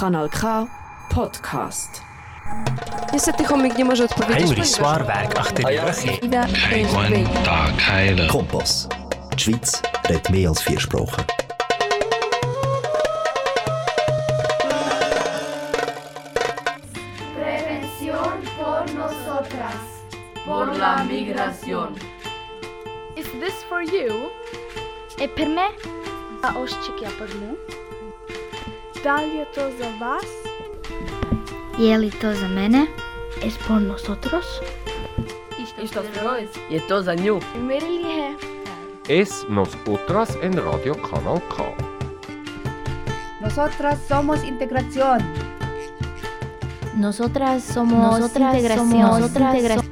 Kanal K Podcast. Niestety chomik nie może odpowiedzieć. Heinrich Swarberg, Achterjürche. Ida Kein Tag heilen. Kompass. Die Schweiz redet mehr als vier Sprachen. Prevención por nosotras. por la migración. Is this for you? E per me? A oščik për mu? Da li je to za vas? Je li to za mene? Es por nosotros? Za nju. Mirilihe. Es nosotras en Radio Kanal K. Nosotras somos integración. Nosotras somos integración. Nosotras integración.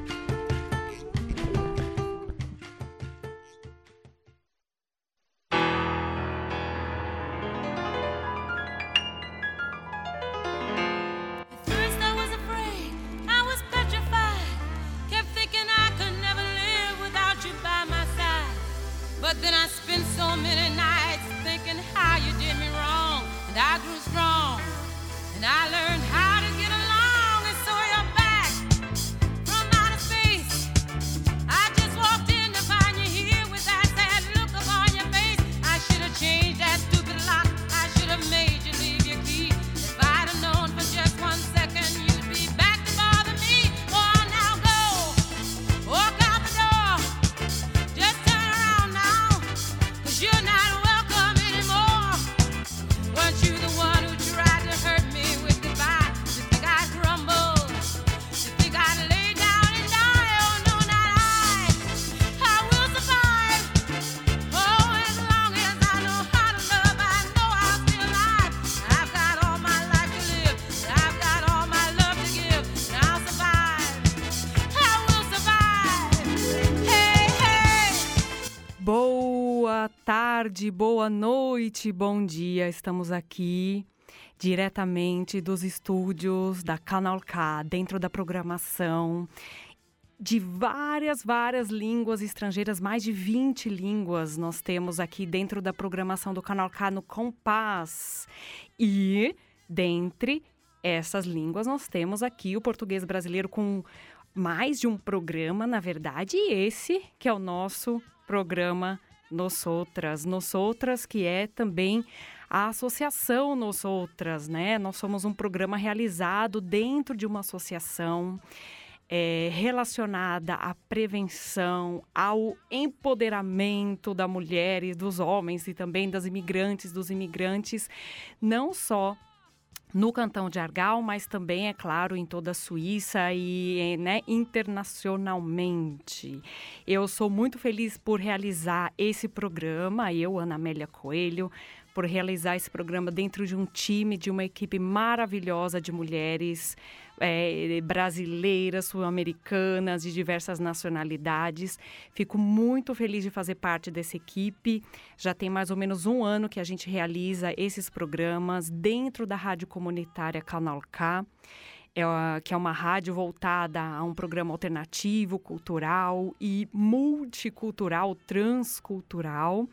Tarde, boa noite, bom dia. Estamos aqui diretamente dos estúdios da Canal K, dentro da programação de várias, várias línguas estrangeiras, mais de 20 línguas nós temos aqui dentro da programação do Canal K no Compass. E dentre essas línguas nós temos aqui o português brasileiro com mais de um programa, na verdade, e esse que é o nosso programa Nos Outras. Nos Outras, que é também a associação Nos Outras, né? Nós somos um programa realizado dentro de uma associação é, relacionada à prevenção, ao empoderamento da mulher e dos homens e também das imigrantes, dos imigrantes, não só no Cantão de Argal, mas também, é claro, em toda a Suíça e né, internacionalmente. Eu sou muito feliz por realizar esse programa, eu, Ana Amélia Coelho, por realizar esse programa dentro de um time, de uma equipe maravilhosa de mulheres é, brasileiras, sul-americanas, de diversas nacionalidades. Fico muito feliz de fazer parte dessa equipe. Já tem mais ou menos um ano que a gente realiza esses programas dentro da Rádio Comunitária Canal K. É, que é uma rádio voltada a um programa alternativo, cultural e multicultural, transcultural.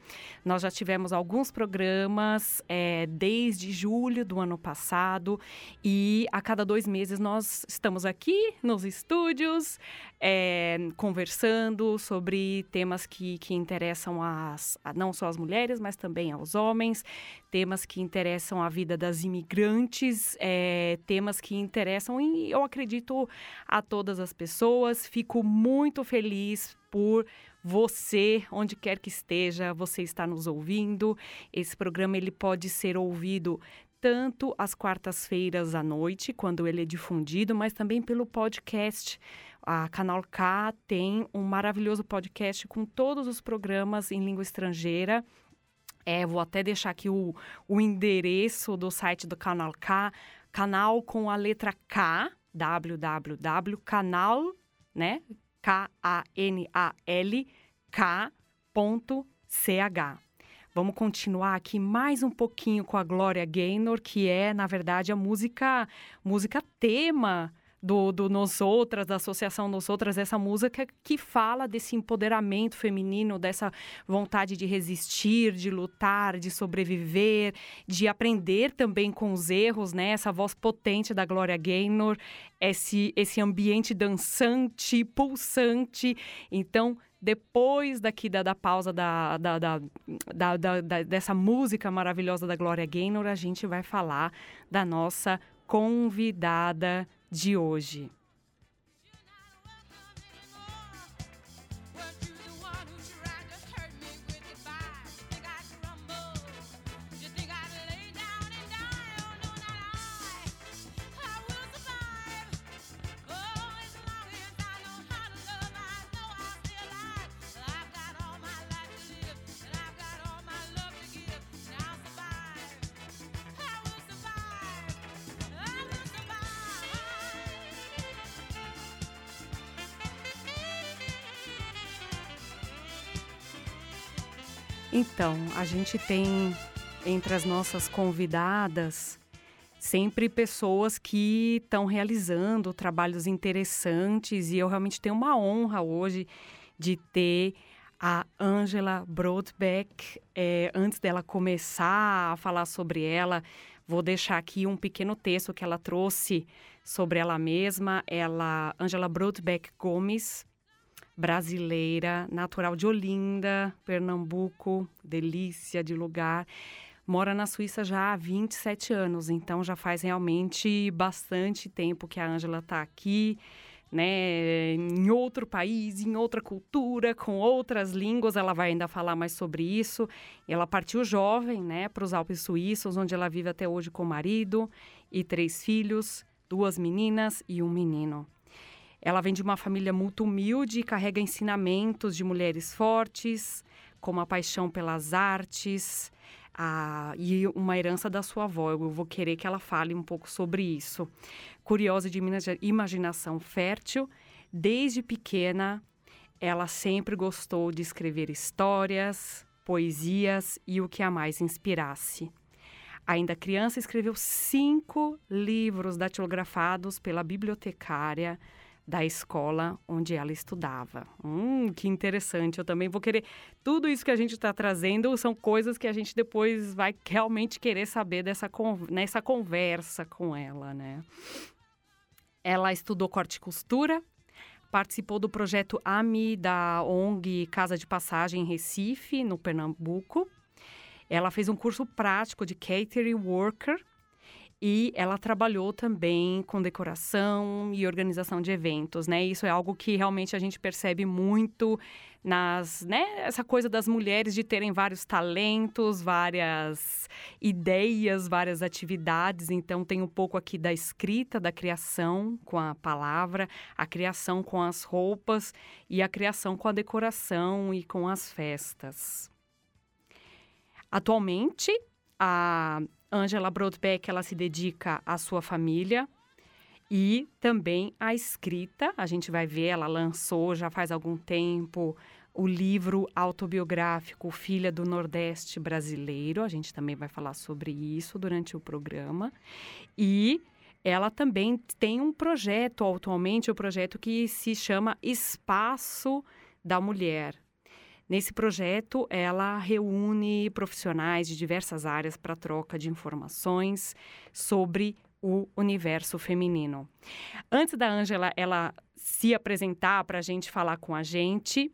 Nós já tivemos alguns programas é, desde julho do ano passado e a cada dois meses nós estamos aqui nos estúdios é, conversando sobre temas que, que interessam a, não só as mulheres, mas também aos homens, temas que interessam a vida das imigrantes, é, temas que interessam, e eu acredito, a todas as pessoas. Fico muito feliz por você, onde quer que esteja, você está nos ouvindo. Esse programa ele pode ser ouvido tanto às quartas-feiras à noite, quando ele é difundido, mas também pelo podcast. A Canal K tem um maravilhoso podcast com todos os programas em língua estrangeira. É, vou até deixar aqui o, o endereço do site do Canal K, canal com a letra K, www, canal, né? K-A-N-A-L, K.ch. Vamos continuar aqui mais um pouquinho com a Gloria Gaynor, que é, na verdade, a música, música tema do, do Nos Outras, da Associação Nos Outras, essa música que fala desse empoderamento feminino, dessa vontade de resistir, de lutar, de sobreviver, de aprender também com os erros, né? Essa voz potente da Gloria Gaynor, esse, esse ambiente dançante, pulsante. Então, depois daqui da, da pausa da, da, da, da, dessa música maravilhosa da Gloria Gaynor, a gente vai falar da nossa convidada de hoje. Então, a gente tem entre as nossas convidadas sempre pessoas que estão realizando trabalhos interessantes e eu realmente tenho uma honra hoje de ter a Angela Brodbeck. É, antes dela começar a falar sobre ela, vou deixar aqui um pequeno texto que ela trouxe sobre ela mesma. Ela, Angela Brodbeck Gomes, brasileira, natural de Olinda, Pernambuco, delícia de lugar. Mora na Suíça já há 27 anos, então já faz realmente bastante tempo que a Ângela está aqui, né, em outro país, em outra cultura, com outras línguas. Ela vai ainda falar mais sobre isso. Ela partiu jovem, né, para os Alpes suíços, onde ela vive até hoje com o marido e três filhos, duas meninas e um menino. Ela vem de uma família muito humilde e carrega ensinamentos de mulheres fortes, como a paixão pelas artes a, e uma herança da sua avó. Eu vou querer que ela fale um pouco sobre isso. Curiosa de imaginação fértil, desde pequena ela sempre gostou de escrever histórias, poesias e o que a mais inspirasse. Ainda criança, escreveu cinco livros datilografados pela bibliotecária da escola onde ela estudava. Hum, que interessante. Eu também vou querer. Tudo isso que a gente está trazendo são coisas que a gente depois vai realmente querer saber dessa nessa conversa com ela, né? Ela estudou corte e costura, participou do projeto AMI da ONG Casa de Passagem em Recife, no Pernambuco. Ela fez um curso prático de catering worker e ela trabalhou também com decoração e organização de eventos, né? Isso é algo que realmente a gente percebe muito nas, né, essa coisa das mulheres de terem vários talentos, várias ideias, várias atividades. Então tem um pouco aqui da escrita, da criação com a palavra, a criação com as roupas e a criação com a decoração e com as festas. Atualmente, a Angela Brodbeck, ela se dedica à sua família e também à escrita. A gente vai ver, ela lançou já faz algum tempo o livro autobiográfico Filha do Nordeste Brasileiro. A gente também vai falar sobre isso durante o programa. E ela também tem um projeto atualmente, o um projeto que se chama Espaço da Mulher. Nesse projeto, ela reúne profissionais de diversas áreas para troca de informações sobre o universo feminino. Antes da Ângela ela se apresentar para a gente falar com a gente,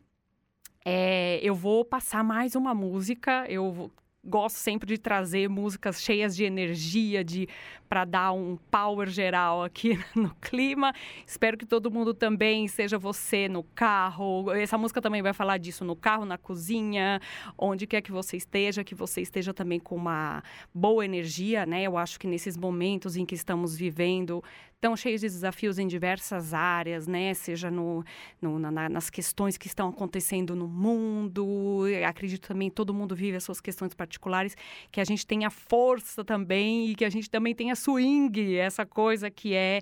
é, eu vou passar mais uma música. Eu gosto sempre de trazer músicas cheias de energia, de para dar um power geral aqui no clima. Espero que todo mundo também, seja você no carro, essa música também vai falar disso no carro, na cozinha, onde quer que você esteja, que você esteja também com uma boa energia, né? Eu acho que nesses momentos em que estamos vivendo, tão cheios de desafios em diversas áreas, né? Seja no, no na, nas questões que estão acontecendo no mundo. acredito também todo mundo vive as suas questões particulares, que a gente tenha força também e que a gente também tenha swing, essa coisa que é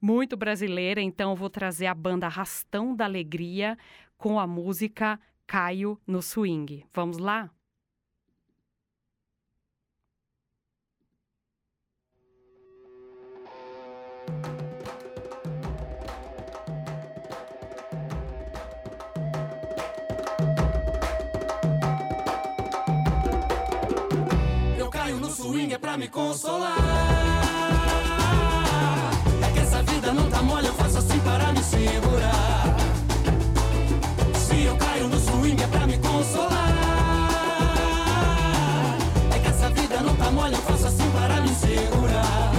muito brasileira. Então, vou trazer a banda Rastão da Alegria com a música Caio no Swing. Vamos lá? swing é pra me consolar. É que essa vida não tá mole, eu faço assim para me segurar. Se eu caio no swing é pra me consolar. É que essa vida não tá mole, eu faço assim para me segurar.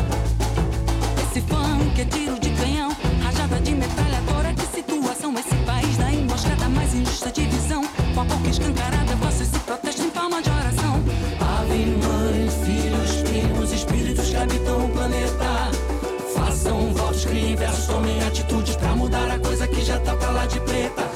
Esse funk é tiro de canhão, rajada de metralhadora. Que situação esse país da emboscada mais injusta divisão. Com a boca escancarada, faço se protegem. pintar a coisa que já tá pra lá de preta.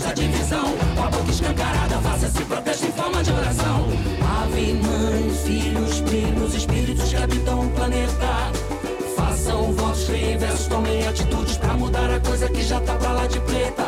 lados divisão. Com a boca escancarada, faça esse protesto em forma de oração. Ave, mãe, filhos, primos, espíritos que habitam o planeta. Façam votos reversos, tomem atitudes pra mudar a coisa que já tá pra lá de preta.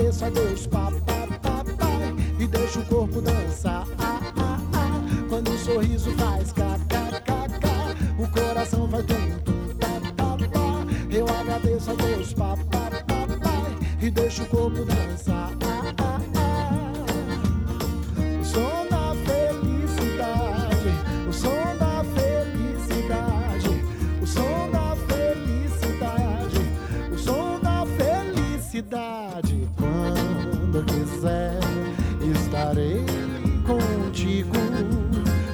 agradeço a Deus, Pai. estarei contigo,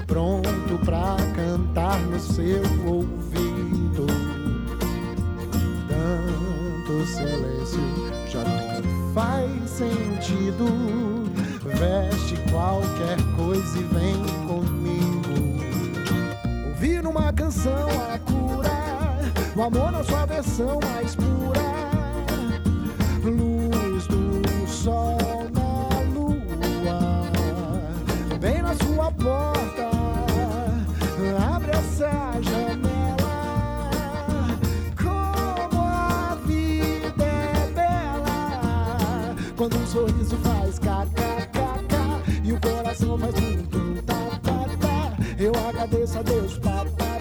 pronto pra cantar no seu ouvido. Tanto silêncio já não faz sentido. Veste qualquer coisa e vem comigo. Ouvir uma canção a cura, o amor na sua versão mais pura sorriso faz kkkk e o coração faz tum tum tá tá tá. Eu agradeço a Deus, pá, pá,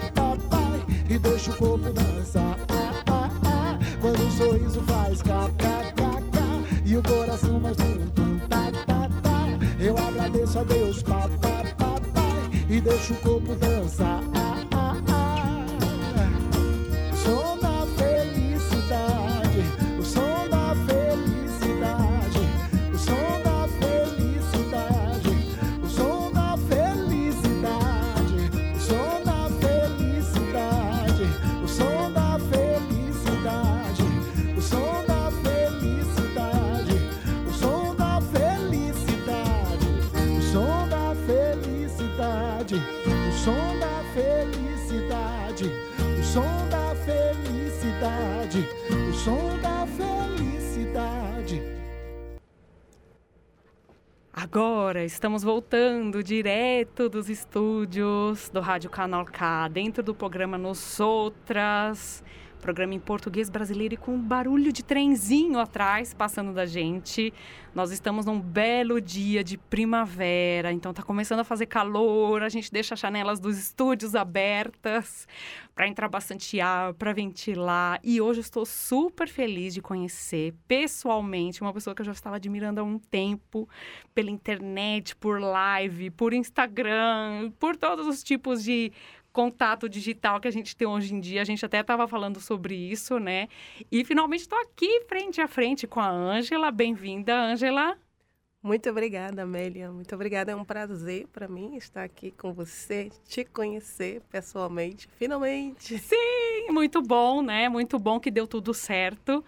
e deixo o corpo dançar. Ah, ah, ah. Quando um sorriso faz kkkk e o coração faz tum tum tá tá tá. Eu agradeço a Deus, pá, pá, e deixo o corpo dançar. Agora estamos voltando direto dos estúdios do Rádio Canal K, dentro do programa Nos Outras, programa em português brasileiro e com um barulho de trenzinho atrás passando da gente. Nós estamos num belo dia de primavera, então tá começando a fazer calor, a gente deixa as janelas dos estúdios abertas para entrar bastante ar, para ventilar. E hoje estou super feliz de conhecer pessoalmente uma pessoa que eu já estava admirando há um tempo, pela internet, por live, por Instagram, por todos os tipos de contato digital que a gente tem hoje em dia. A gente até estava falando sobre isso, né? E finalmente estou aqui frente a frente com a Ângela. Bem-vinda, Ângela. Muito obrigada, Amélia. Muito obrigada. É um prazer para mim estar aqui com você, te conhecer pessoalmente, finalmente. Sim, muito bom, né? Muito bom que deu tudo certo.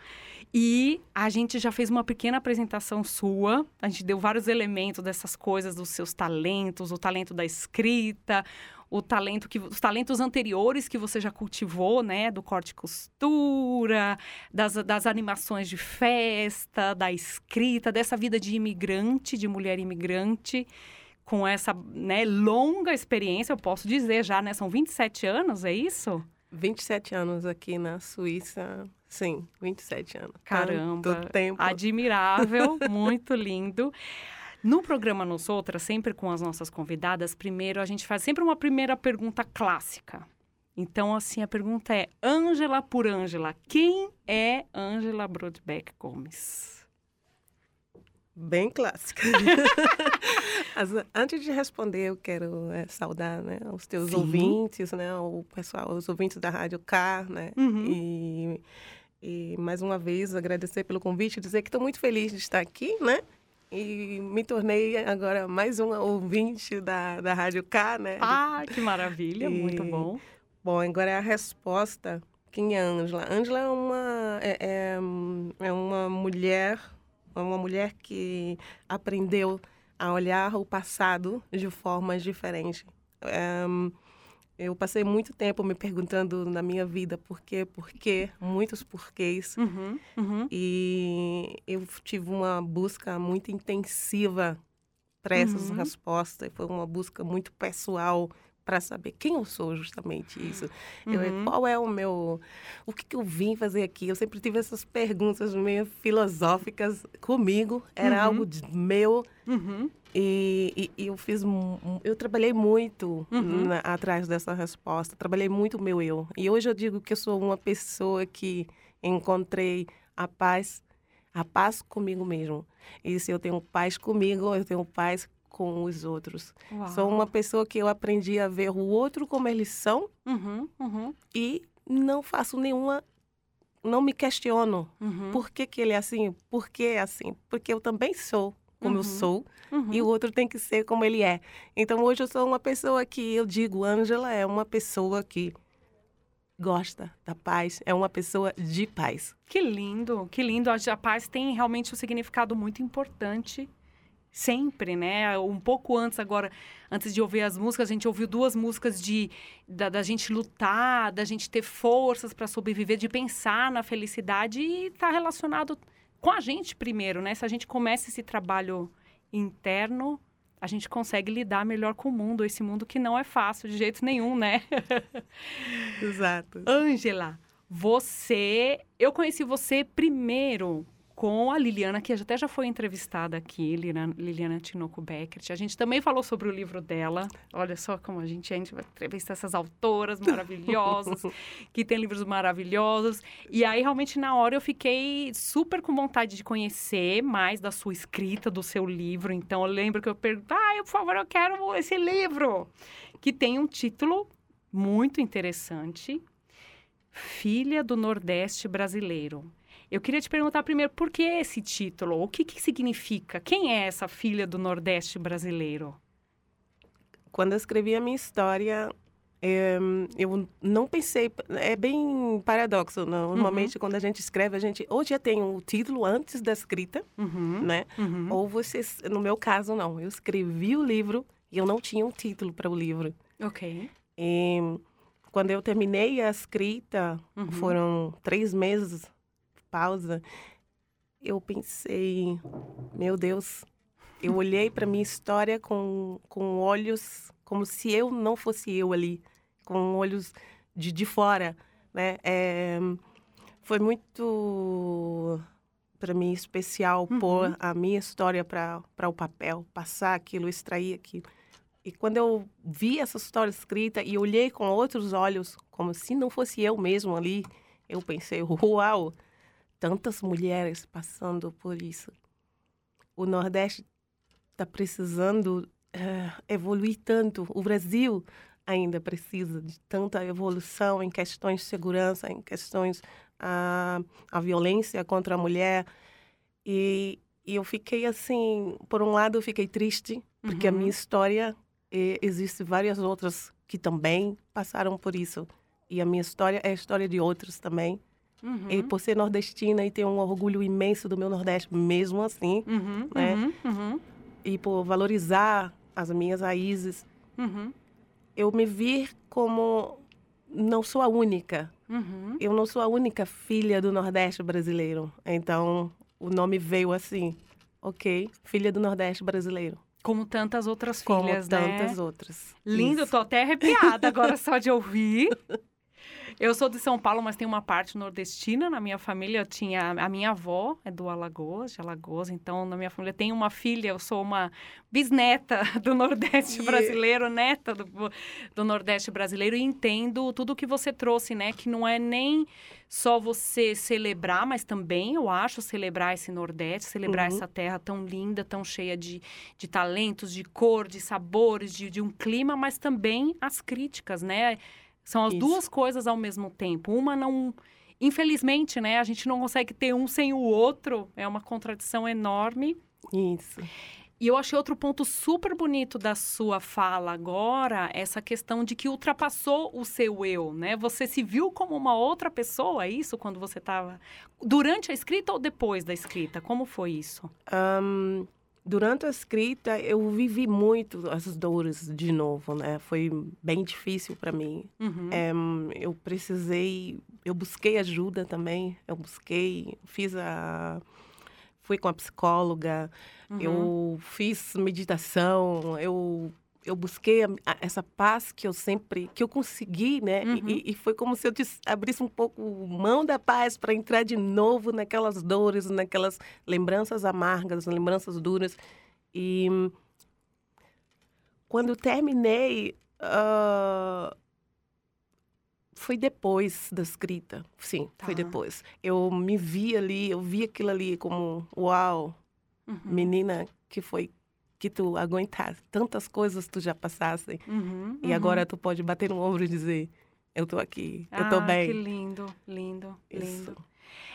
E a gente já fez uma pequena apresentação sua. A gente deu vários elementos dessas coisas, dos seus talentos, o talento da escrita, o talento que os talentos anteriores que você já cultivou, né, do corte e costura, das, das animações de festa, da escrita, dessa vida de imigrante, de mulher imigrante, com essa, né, longa experiência, eu posso dizer já, né, são 27 anos, é isso? 27 anos aqui na Suíça. Sim, 27 anos. Caramba. Tanto tempo. Admirável, muito lindo. No programa Nos Outras, sempre com as nossas convidadas, primeiro a gente faz sempre uma primeira pergunta clássica. Então, assim, a pergunta é: Ângela por Ângela, quem é Ângela Brodbeck Gomes? Bem clássica. As, antes de responder, eu quero é, saudar né, os teus Sim. ouvintes, né, o pessoal, os ouvintes da Rádio K, né? Uhum. E, e mais uma vez agradecer pelo convite, dizer que estou muito feliz de estar aqui, né? E me tornei agora mais uma ouvinte da, da Rádio K, né? Ah, que maravilha, E- muito bom. Bom, agora a resposta. Quem é a Ângela? Ângela é uma, é, é, é uma mulher, é uma mulher que aprendeu a olhar o passado de formas diferentes. É, eu passei muito tempo me perguntando na minha vida por quê, por quê, muitos porquês. Uhum, uhum. E eu tive uma busca muito intensiva para essas Uhum. respostas. Foi uma busca muito pessoal para saber quem eu sou, justamente isso. Eu, Uhum. qual é o meu. O que, que eu vim fazer aqui? Eu sempre tive essas perguntas meio filosóficas comigo. Era Uhum. algo de- meu. Uhum. E, e- eu fiz. Eu trabalhei muito Uhum. na- atrás dessa resposta. Trabalhei muito o meu eu. E hoje eu digo que eu sou uma pessoa que encontrei a paz, a paz comigo mesmo. E se eu tenho paz comigo, eu tenho paz com os outros. Sou Uau. uma pessoa que eu aprendi a ver o outro como eles são Uhum, uhum, e não faço nenhuma. Não me questiono uhum. por que, que ele é assim, por que é assim. Porque eu também sou como eu Uhum. sou Uhum. e o outro tem que ser como ele é. Então hoje eu sou uma pessoa que eu digo, Ângela é uma pessoa que gosta da paz, é uma pessoa de paz. Que lindo, que lindo. A paz tem realmente um significado muito importante sempre, né? Um pouco antes agora, antes de ouvir as músicas, a gente ouviu duas músicas de da, da gente lutar, da gente ter forças para sobreviver, de pensar na felicidade e está relacionado com a gente primeiro, né? Se a gente começa esse trabalho interno, a gente consegue lidar melhor com o mundo, esse mundo que não é fácil de jeito nenhum, né? Exato. Ângela, você, eu conheci você primeiro com a Liliana, que até já foi entrevistada aqui, Liliana, Liliana Tinoco Beckert. A gente também falou sobre o livro dela. Olha só como a gente, a gente vai entrevistar essas autoras maravilhosas, que tem livros maravilhosos. E aí, realmente, na hora, eu fiquei super com vontade de conhecer mais da sua escrita, do seu livro. Então, eu lembro que eu perguntei, ah, por favor, eu quero esse livro. Que tem um título muito interessante, Filha do Nordeste Brasileiro. Eu queria te perguntar primeiro por que esse título? O que, que significa? Quem é essa filha do Nordeste brasileiro? Quando eu escrevi a minha história, é, eu não pensei. É bem paradoxo. Normalmente, uhum. quando a gente escreve, a gente ou já tem o título antes da escrita, uhum. né? Uhum. Ou você. No meu caso, não. Eu escrevi o livro e eu não tinha um título para o livro. Ok. E, quando eu terminei a escrita, foram três meses pausa, eu pensei, meu Deus, eu olhei para minha história com, com olhos como se eu não fosse eu ali, com olhos de, de fora, né? É, foi muito para mim especial uhum. pôr a minha história para o papel, passar aquilo, extrair aquilo. E quando eu vi essa história escrita e olhei com outros olhos, como se não fosse eu mesmo ali, eu pensei, uau, tantas mulheres passando por isso. O Nordeste está precisando uh, evoluir tanto. O Brasil ainda precisa de tanta evolução em questões de segurança, em questões a uh, a violência contra a mulher. E, e, eu fiquei assim, por um lado eu fiquei triste, porque uhum. a minha história e existe várias outras que também passaram por isso. E a minha história é a história de outros também. Uhum. E por ser nordestina e ter um orgulho imenso do meu Nordeste, mesmo assim, uhum, né? Uhum, uhum. E por valorizar as minhas raízes, uhum. eu me vi como não sou a única. Uhum. Eu não sou a única filha do Nordeste brasileiro. Então, o nome veio assim, ok, filha do Nordeste brasileiro. Como tantas outras filhas, né? Como tantas outras. Lindo, Isso. tô até arrepiada agora só de ouvir. Eu sou de São Paulo, mas tem uma parte nordestina na minha família. Eu tinha a minha avó é do Alagoas, de Alagoas, então na minha família tem uma filha. Eu sou uma bisneta do Nordeste Yeah. brasileiro, neta do, do Nordeste brasileiro e entendo tudo o que você trouxe, né? Que não é nem só você celebrar, mas também eu acho celebrar esse Nordeste, celebrar Uhum. essa terra tão linda, tão cheia de, de talentos, de cor, de sabores, de, de um clima, mas também as críticas, né? São as Isso. duas coisas ao mesmo tempo. Uma não. Infelizmente, né? A gente não consegue ter um sem o outro. É uma contradição enorme. Isso. E eu achei outro ponto super bonito da sua fala agora, essa questão de que ultrapassou o seu eu, né? Você se viu como uma outra pessoa, é isso, quando você estava. Durante a escrita ou depois da escrita? Como foi isso? Ahn, durante a escrita, eu vivi muito as dores de novo, né? Foi bem difícil para mim. Uhum. É, eu precisei, eu busquei ajuda também. Eu busquei, fiz a, fui com a psicóloga. Uhum. Eu fiz meditação. Eu eu busquei a- a- essa paz que eu sempre que eu consegui, né? E- Uhum. E, e foi como se eu abrisse um pouco mão da paz para entrar de novo naquelas dores, naquelas lembranças amargas, lembranças duras. E quando eu terminei, ah, foi depois da escrita. Sim, foi Tá. depois. Eu me vi ali, eu vi aquilo ali como, uau, Uhum. menina, que foi que tu aguentasse. Tantas coisas tu já passaste. Uhum, E uhum. agora tu pode bater no ombro e dizer, eu tô aqui, eu tô ah, bem. Que lindo, lindo, Isso. lindo.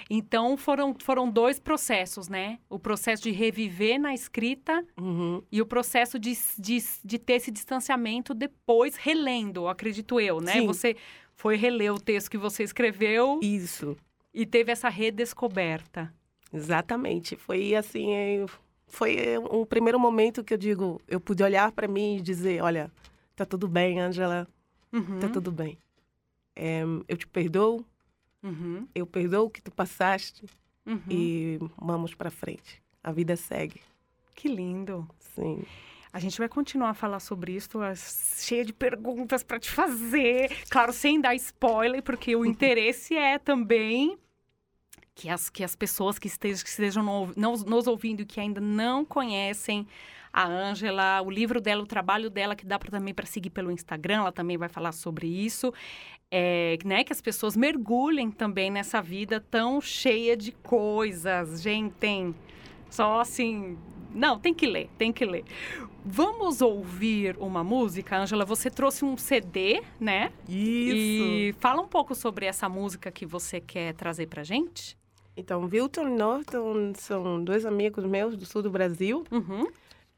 Então foram, foram dois processos, né? O processo de reviver na escrita Uhum. e o processo de, de, de ter esse distanciamento depois relendo, acredito eu, né? Sim. Você foi reler o texto que você escreveu. Isso. E teve essa redescoberta. Exatamente. Foi assim, foi um primeiro momento que eu digo, eu pude olhar para mim e dizer, olha, tá tudo bem, Angela, Uhum. tá tudo bem. É, eu te perdoo, Uhum. eu perdoo o que tu passaste Uhum. e vamos para frente. A vida segue. Que lindo. Sim. A gente vai continuar a falar sobre isso, as- cheia de perguntas para te fazer. Claro, sem dar spoiler, porque o interesse é também que as, que as pessoas que estejam, que estejam no- nos, nos ouvindo e que ainda não conhecem a Ângela, o livro dela, o trabalho dela, que dá pra, também para seguir pelo Instagram, ela também vai falar sobre isso. É, né, que as pessoas mergulhem também nessa vida tão cheia de coisas. Gente, tem só assim. Não, tem que ler, tem que ler. Vamos ouvir uma música, Ângela. Você trouxe um CD, né? Isso. E fala um pouco sobre essa música que você quer trazer pra gente. Então, Wilton e Norton são dois amigos meus do sul do Brasil. Uhum.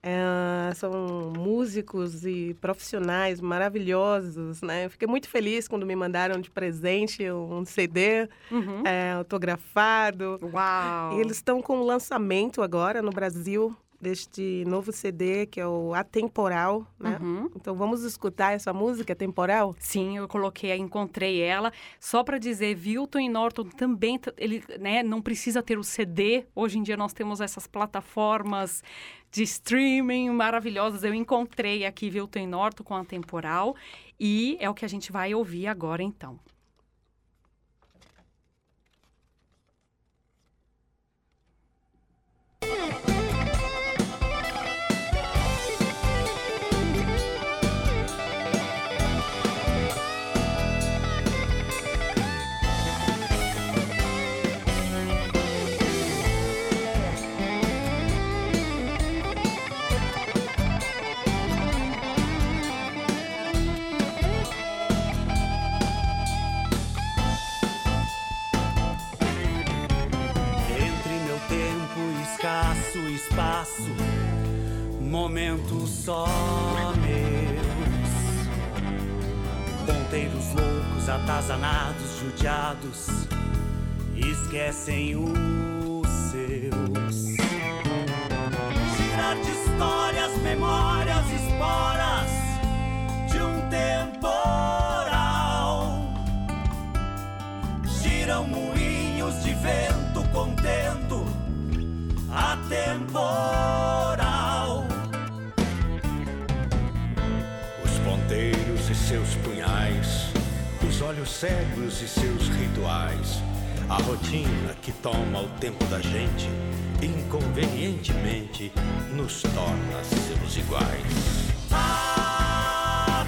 É, são músicos e profissionais maravilhosos, né? Eu fiquei muito feliz quando me mandaram de presente um CD Uhum. é, autografado. Uau! E eles estão com o lançamento agora no Brasil deste novo CD que é o Atemporal, né? Uhum. Então vamos escutar essa música Atemporal? Sim, eu coloquei, encontrei ela. Só para dizer, Wilton e Norton também, ele, né, não precisa ter o CD. Hoje em dia nós temos essas plataformas de streaming maravilhosas. Eu encontrei aqui Wilton e Norton com a Temporal e é o que a gente vai ouvir agora então. Momentos só meus. Ponteiros loucos, atazanados, judiados, esquecem os seus. Girar de histórias, memórias, esporas de um temporal. Giram moinhos de vento contento, atemporal. Seus punhais, os olhos cegos e seus rituais, a rotina que toma o tempo da gente, inconvenientemente nos torna seres iguais. Há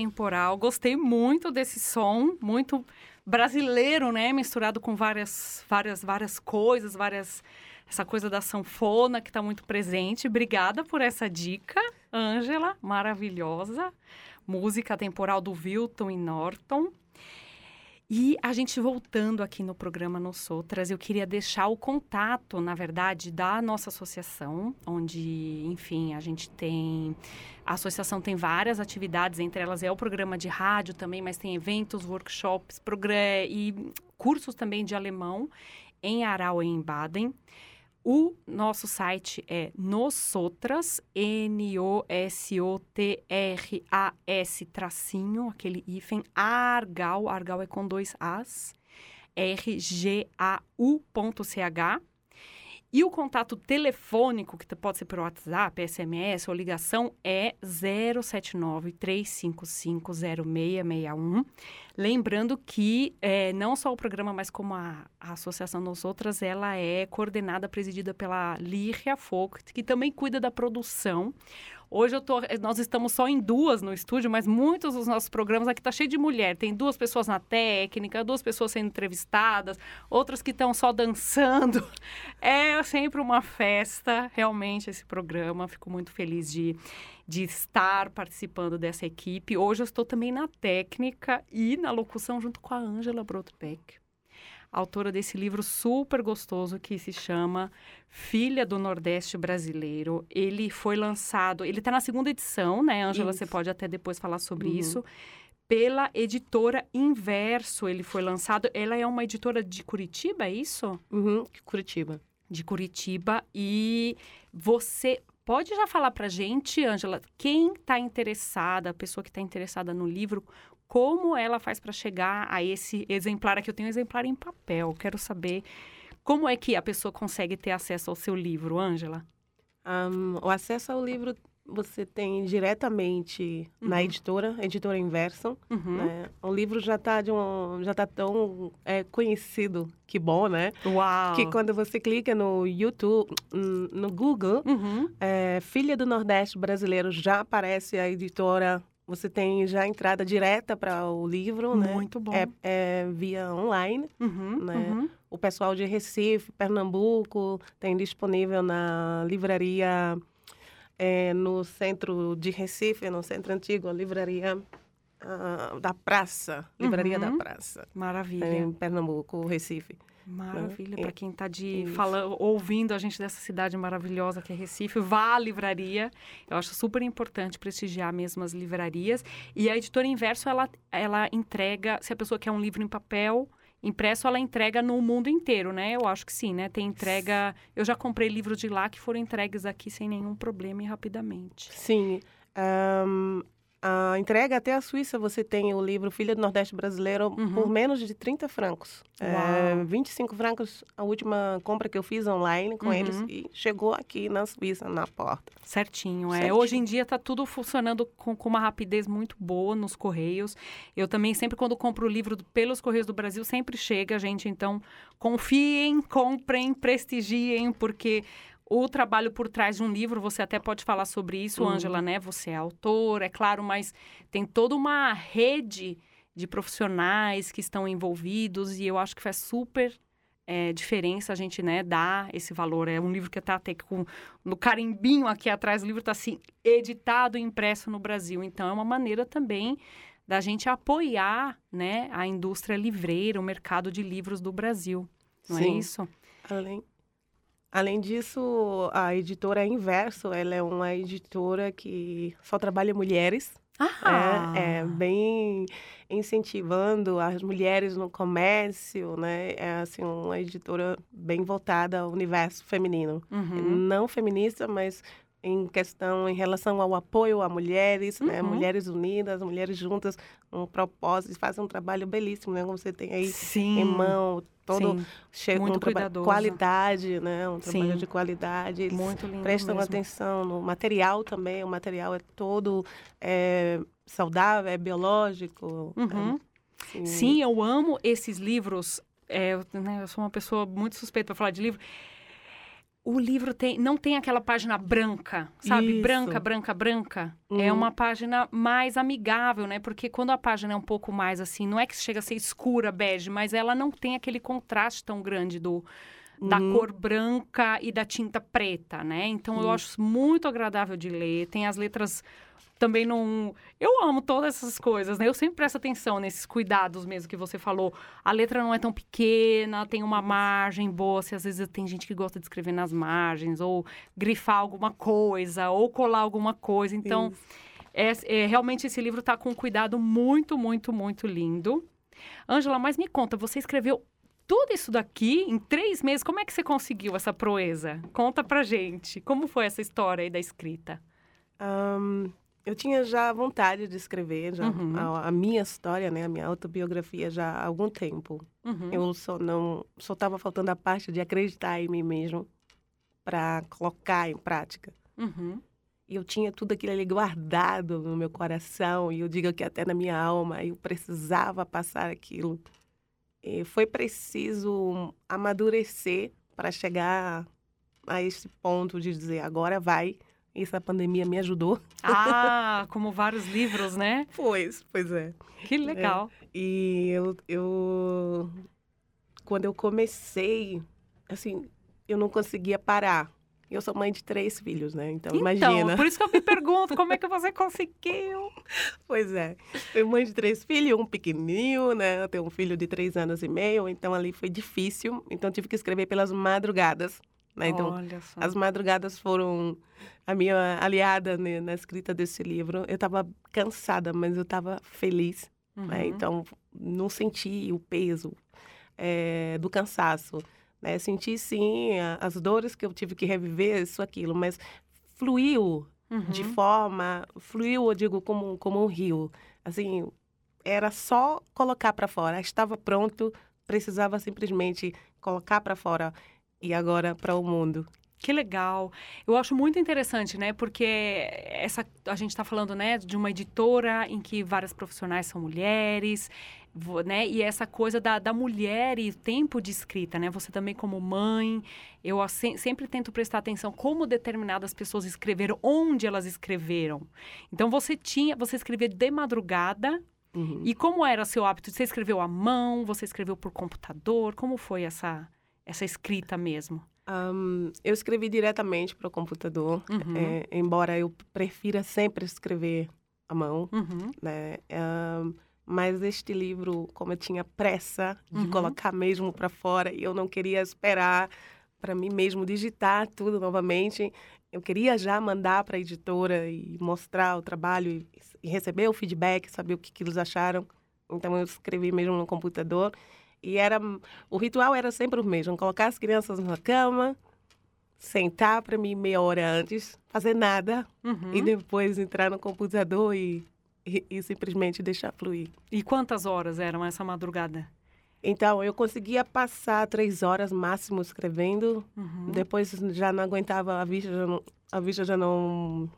atemporal. Gostei muito desse som, muito brasileiro, né? Misturado com várias, várias, várias coisas, várias essa coisa da sanfona que está muito presente. Obrigada por essa dica, Ângela, maravilhosa. Música temporal do Wilton e Norton. E a gente voltando aqui no programa Nos Outras, eu queria deixar o contato, na verdade, da nossa associação, onde, enfim, a gente tem. A associação tem várias atividades, entre elas é o programa de rádio também, mas tem eventos, workshops e cursos também de alemão em Aral e em Baden. O nosso site é Nosotras, N-O-S-O-T-R-A-S, tracinho, aquele hífen, Argal, Argal é com dois As, R-G-A-U.ch. E o contato telefônico, que pode ser por WhatsApp, SMS ou ligação, é 079-355-0661. Lembrando que é, não só o programa, mas como a, a Associação Nós Outras, ela é coordenada, presidida pela Líria Folk, que também cuida da produção. Hoje eu tô, eh, nós estamos só em duas no estúdio, mas muitos dos nossos programas aqui tá cheio de mulher. Tem duas pessoas na técnica, duas pessoas sendo entrevistadas, outras que estão só dançando. É sempre uma festa, realmente, esse programa. Fico muito feliz de, de estar participando dessa equipe. Hoje eu estou também na técnica e na locução junto com a Ângela Brotbeck autora desse livro super gostoso que se chama Filha do Nordeste Brasileiro. Ele foi lançado, ele está na segunda edição, né, Ângela? Você pode até depois falar sobre uhum. isso. Pela editora Inverso, ele foi lançado. Ela é uma editora de Curitiba, é isso? Uhum, Curitiba. De Curitiba. E você pode já falar para gente, Ângela, quem está interessada, a pessoa que está interessada no livro, como ela faz para chegar a esse exemplar aqui? Eu tenho um exemplar em papel, quero saber como é que a pessoa consegue ter acesso ao seu livro, Ângela? Um, o acesso ao livro você tem diretamente uhum. na editora, editora Inverson. Uhum. Né? O livro já está um, já tá tão é, conhecido, que bom, né? Uau! Que quando você clica no YouTube, no Google, uhum. é, Filha do Nordeste Brasileiro, já aparece a editora você tem já entrada direta para o livro, né? Muito bom. É, é via online, uhum, né? Uhum. O pessoal de Recife, Pernambuco, tem disponível na livraria é, no centro de Recife, no centro antigo, a livraria uh, da Praça, livraria uhum. da Praça. Maravilha. Em Pernambuco, Recife. Maravilha, para quem está de falando, ouvindo a gente dessa cidade maravilhosa que é Recife, vá à livraria. Eu acho super importante prestigiar mesmo as livrarias. E a editora Inverso, ela, ela entrega, se a pessoa quer um livro em papel, impresso, ela entrega no mundo inteiro, né? Eu acho que sim, né? Tem entrega. Eu já comprei livros de lá que foram entregues aqui sem nenhum problema e rapidamente. Sim. Um, a entrega até a Suíça, você tem o livro Filha do Nordeste Brasileiro uhum. por menos de 30 francos. É, 25 francos a última compra que eu fiz online com uhum. eles e chegou aqui na Suíça, na porta. Certinho, é. Hoje em dia está tudo funcionando com, com, uma rapidez muito boa nos Correios. Eu também, sempre quando compro o livro pelos Correios do Brasil, sempre chega, gente. Então, confiem, comprem, prestigiem, porque o trabalho por trás de um livro, você até pode falar sobre isso, uhum. Ângela, né? Você é autor, é claro, mas tem toda uma rede de profissionais que estão envolvidos e eu acho que faz super é, diferença a gente, né, dar esse valor. É um livro que está até com no carimbinho aqui atrás, o livro está assim, editado e impresso no Brasil. Então, é uma maneira também da gente apoiar, né, a indústria livreira, o mercado de livros do Brasil. Não é Sim. é isso? Além, Além disso, a editora Inverso, ela é uma editora que só trabalha mulheres. Ah. É, é, bem incentivando as mulheres no comércio, né? É assim uma editora bem voltada ao universo feminino, uhum. não feminista, mas em questão em relação ao apoio a mulheres, né? uhum. né? Mulheres unidas, mulheres juntas, um propósito, fazem um trabalho belíssimo, né? Como você tem aí Sim. em mão todo Sim. Muito trabalho qualidade, né? Um trabalho Sim. de qualidade. Eles Muito lindo prestam mesmo. atenção no material também. O material é todo é, saudável, é biológico. Uhum. É, Sim, eu amo esses livros. É, né, eu sou uma pessoa muito suspeita para falar de livro o livro tem, não tem aquela página branca, sabe? Isso. Branca, branca, branca. É Uhum. uma página mais amigável, né? Porque quando a página é um pouco mais assim, não é que chega a ser escura, bege, mas ela não tem aquele contraste tão grande do da Uhum. cor branca e da tinta preta, né? Então eu Isso. acho muito agradável de ler. Tem as letras também não. Eu amo todas essas coisas, né? Eu sempre presto atenção nesses cuidados mesmo que você falou. A letra não é tão pequena, tem uma margem boa. Se às vezes tem gente que gosta de escrever nas margens, ou grifar alguma coisa, ou colar alguma coisa. Então, é, é, realmente esse livro está com um cuidado muito, muito, muito lindo. Ângela, mas me conta, você escreveu tudo isso daqui em três meses. Como é que você conseguiu essa proeza? Conta pra gente. Como foi essa história aí da escrita? Ahn, eu tinha já vontade de escrever já Uhum. a, a minha história, né, a minha autobiografia já há algum tempo. Uhum. Eu só não, só estava faltando a parte de acreditar em mim mesmo para colocar em prática. Uhum. E eu tinha tudo aquilo ali guardado no meu coração e eu digo que até na minha alma, eu precisava passar aquilo. E foi preciso amadurecer para chegar a esse ponto de dizer agora vai. Isso a pandemia me ajudou. Ah, como vários livros, né? Pois, pois é. Que legal. É. E eu, eu, quando eu comecei, assim, eu não conseguia parar. Eu sou mãe de três filhos, né? Então, imagina. Então, por isso que eu me pergunto, como é que você conseguiu? Pois é. Eu mãe de três filhos, um pequenininho, né? Eu tenho um filho de três anos e meio, então ali foi difícil. Então, tive que escrever pelas madrugadas. Né? Então, as madrugadas foram a minha aliada né, na escrita desse livro. Eu estava cansada, mas eu estava feliz. Né? Uhum. Então, não senti o peso eh, do cansaço. Né? Senti, sim, a- as dores que eu tive que reviver, isso, aquilo, mas fluiu de Uhum. forma... Fluiu, eu digo, como, como um rio. Assim, era só colocar para fora. Estava pronto, precisava simplesmente colocar para fora e agora para o mundo. Que legal. Eu acho muito interessante, né? Porque essa a gente está falando, né, de uma editora em que várias profissionais são mulheres, né? E essa coisa da, da mulher e o tempo de escrita, né? Você também como mãe, eu sempre tento prestar atenção como determinadas pessoas escreveram, onde elas escreveram. Então você tinha, você escrevia de madrugada. Uhum. E como era seu hábito? Você escreveu à mão? Você escreveu por computador? Como foi essa essa escrita mesmo? Ahn, eu escrevi diretamente para o computador, Uhum. é, embora eu prefira sempre escrever à mão, Uhum. né? Ahn, mas este livro, como eu tinha pressa de Uhum. colocar mesmo para fora e eu não queria esperar para mim mesmo digitar tudo novamente, eu queria já mandar para a editora e mostrar o trabalho e, e receber o feedback, saber o que, que eles acharam. Então eu escrevi mesmo no computador e era o ritual era sempre o mesmo, colocar as crianças na cama, sentar para mim meia hora antes, fazer nada Uhum. e depois entrar no computador e, e, e simplesmente deixar fluir. E quantas horas eram essa madrugada? Então, eu conseguia passar três horas máximo escrevendo. Uhum. Depois já não aguentava, a vista já não, a vista já não,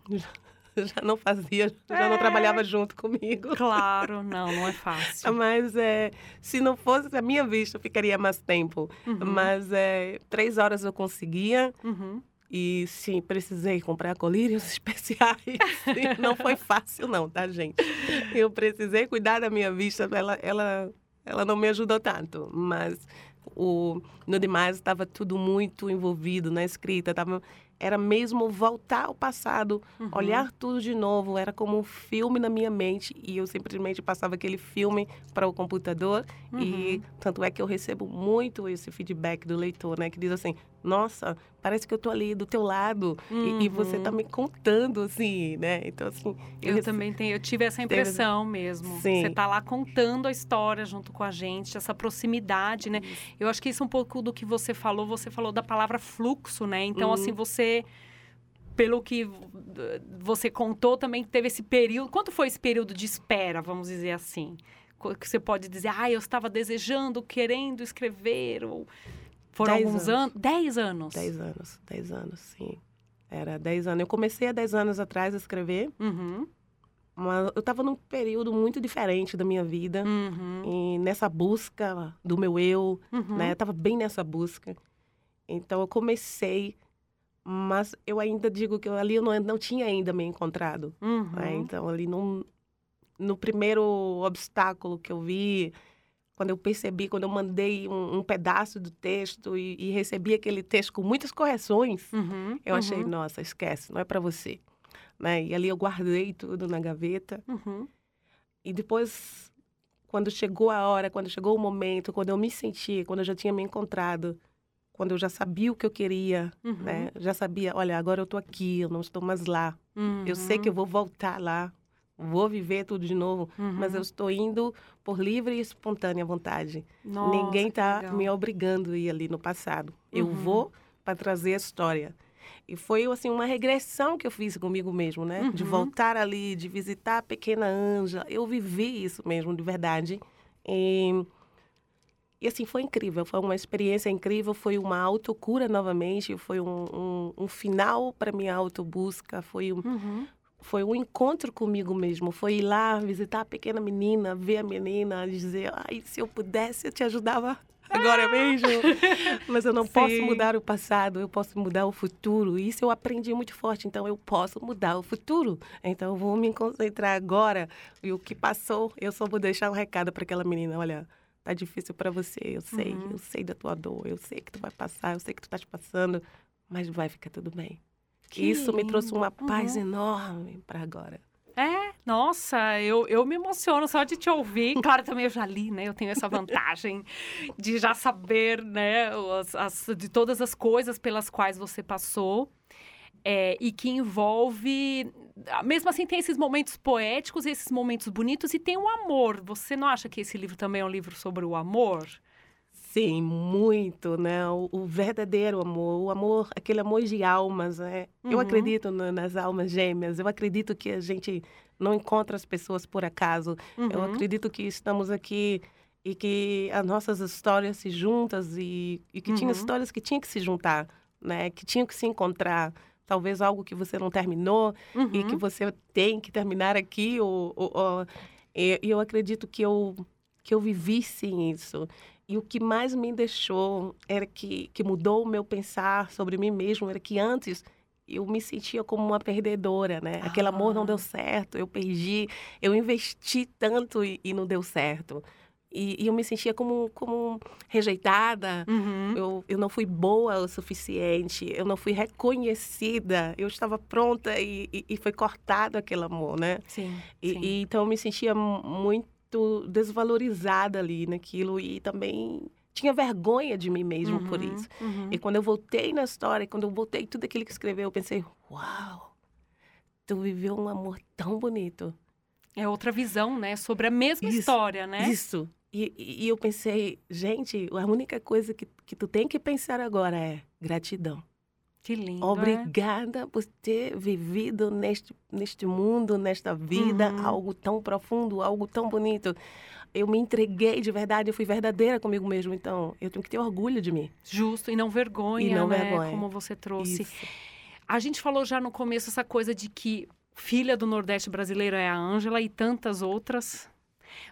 já não fazia, já não É. trabalhava junto comigo. Claro, não, não é fácil. Mas é, se não fosse a minha vista, eu ficaria mais tempo. Uhum. Mas é, três horas eu conseguia. Uhum. E sim, precisei comprar colírios especiais. Não foi fácil, não, tá, gente? Eu precisei cuidar da minha vista, ela, ela, ela não me ajudou tanto. Mas o, no demais estava tudo muito envolvido na escrita. Tava, era mesmo voltar ao passado, Uhum. olhar tudo de novo. Era como um filme na minha mente e eu simplesmente passava aquele filme para o computador. E Uhum. tanto é que eu recebo muito esse feedback do leitor, né? Que diz assim, nossa, parece que eu tô ali do teu lado e, e você tá Uhum. me contando, assim, né? Então, assim... Eu rece- também tenho, eu tive essa Teve- impressão mesmo. Sim. Você tá lá contando a história junto com a gente, essa proximidade, né? Eu acho que isso é um pouco do que você falou, você falou da palavra fluxo, né? Então, Uhum. assim, você pelo que você contou, também teve esse período. Quanto foi esse período de espera, vamos dizer assim? Que você pode dizer, ah, eu estava desejando, querendo escrever, ou foram Dez alguns anos. Dez anos. Dez anos, dez anos, sim. Era dez anos. Eu comecei há dez anos atrás a escrever, Uhum. mas eu estava num período muito diferente da minha vida. Uhum. E nessa busca do meu eu, Uhum. né? Eu estava bem nessa busca. Então, eu comecei mas eu ainda digo que eu, ali eu não, não tinha ainda me encontrado. Uhum. né? Então, ali no, no primeiro obstáculo que eu vi, quando eu percebi, quando eu mandei um, um pedaço do texto e, e recebi aquele texto com muitas correções, Uhum, eu achei, uhum. nossa, esquece, não é para você. Né? E ali eu guardei tudo na gaveta. Uhum. E depois, quando chegou a hora, quando chegou o momento, quando eu me senti, quando eu já tinha me encontrado, quando eu já sabia o que eu queria, Uhum. né? Já sabia, olha, agora eu tô aqui, eu não estou mais lá. Eu sei que eu vou voltar lá, vou viver tudo de novo, mas Uhum. eu estou indo por livre e espontânea vontade. Nossa, Ninguém tá legal. me obrigando a ir ali no passado. Eu Uhum. vou para trazer a história. E foi assim uma regressão que eu fiz comigo mesmo, né? De Uhum. voltar ali, de visitar a pequena Anja. Eu vivi isso mesmo, de verdade. E, e assim, foi incrível. Foi uma experiência incrível. Foi uma autocura novamente. Foi um, um, um final para minha autobusca. Foi um, Uhum. Foi um encontro comigo mesmo. Foi ir lá visitar a pequena menina, ver a menina, dizer: ai, se eu pudesse, eu te ajudava agora mesmo. Mas eu não posso Sim. mudar o passado, eu posso mudar o futuro. Isso eu aprendi muito forte. Então, eu posso mudar o futuro. Então, eu vou me concentrar agora. E o que passou, eu só vou deixar um recado para aquela menina: olha. Tá difícil para você, eu sei, Uhum. eu sei da tua dor, eu sei que tu vai passar, eu sei que tu tá te passando, mas vai ficar tudo bem. Que Isso me trouxe lindo. uma paz Uhum. enorme para agora. É, nossa, eu, eu me emociono só de te ouvir. Claro, também eu já li, né? Eu tenho essa vantagem de já saber, né, as, as- de todas as coisas pelas quais você passou. é, e que envolve. Mesmo assim, tem esses momentos poéticos, esses momentos bonitos e tem o amor. Você não acha que esse livro também é um livro sobre o amor? Sim, muito, né? O, o verdadeiro amor, o amor, aquele amor de almas, né? Eu Uhum. acredito no- nas almas gêmeas, eu acredito que a gente não encontra as pessoas por acaso. Eu Uhum. acredito que estamos aqui e que as nossas histórias se juntas e, e que tinha Uhum. histórias que tinham que se juntar, né? Que tinham que se encontrar. Talvez algo que você não terminou e que Uhum. você tem que terminar aqui. Ou, ou- ou- e, e eu acredito que eu, que eu vivi sim isso. E o que mais me deixou era que, que mudou o meu pensar sobre mim mesmo, era que antes eu me sentia como uma perdedora, né? Aquele amor não deu certo, eu perdi, eu investi tanto e, e não deu certo. E, e eu me sentia como, como rejeitada, Uhum. eu, eu não fui boa o suficiente, eu não fui reconhecida, eu estava pronta e, e, e foi cortado aquele amor, né? Sim. E, sim. e então eu me sentia mu- muito desvalorizada ali naquilo e também tinha vergonha de mim mesmo por Uhum, isso. uhum. E quando eu voltei na história, quando eu voltei tudo aquilo que escreveu, eu pensei, uau, tu viveu um amor tão bonito. É outra visão, né? Sobre a mesma Isso, história, né? Isso. E, e- e eu pensei, gente, a única coisa que, que tu tem que pensar agora é gratidão. Que lindo. é? Obrigada por ter vivido neste, neste mundo, nesta vida, Uhum. algo tão profundo, algo tão bonito. Eu me entreguei de verdade, eu fui verdadeira comigo mesmo. Então, eu tenho que ter orgulho de mim. Justo, e não vergonha, E não né? vergonha. Como você trouxe. Isso. A gente falou já no começo essa coisa de que filha do Nordeste brasileiro é a Ângela e tantas outras.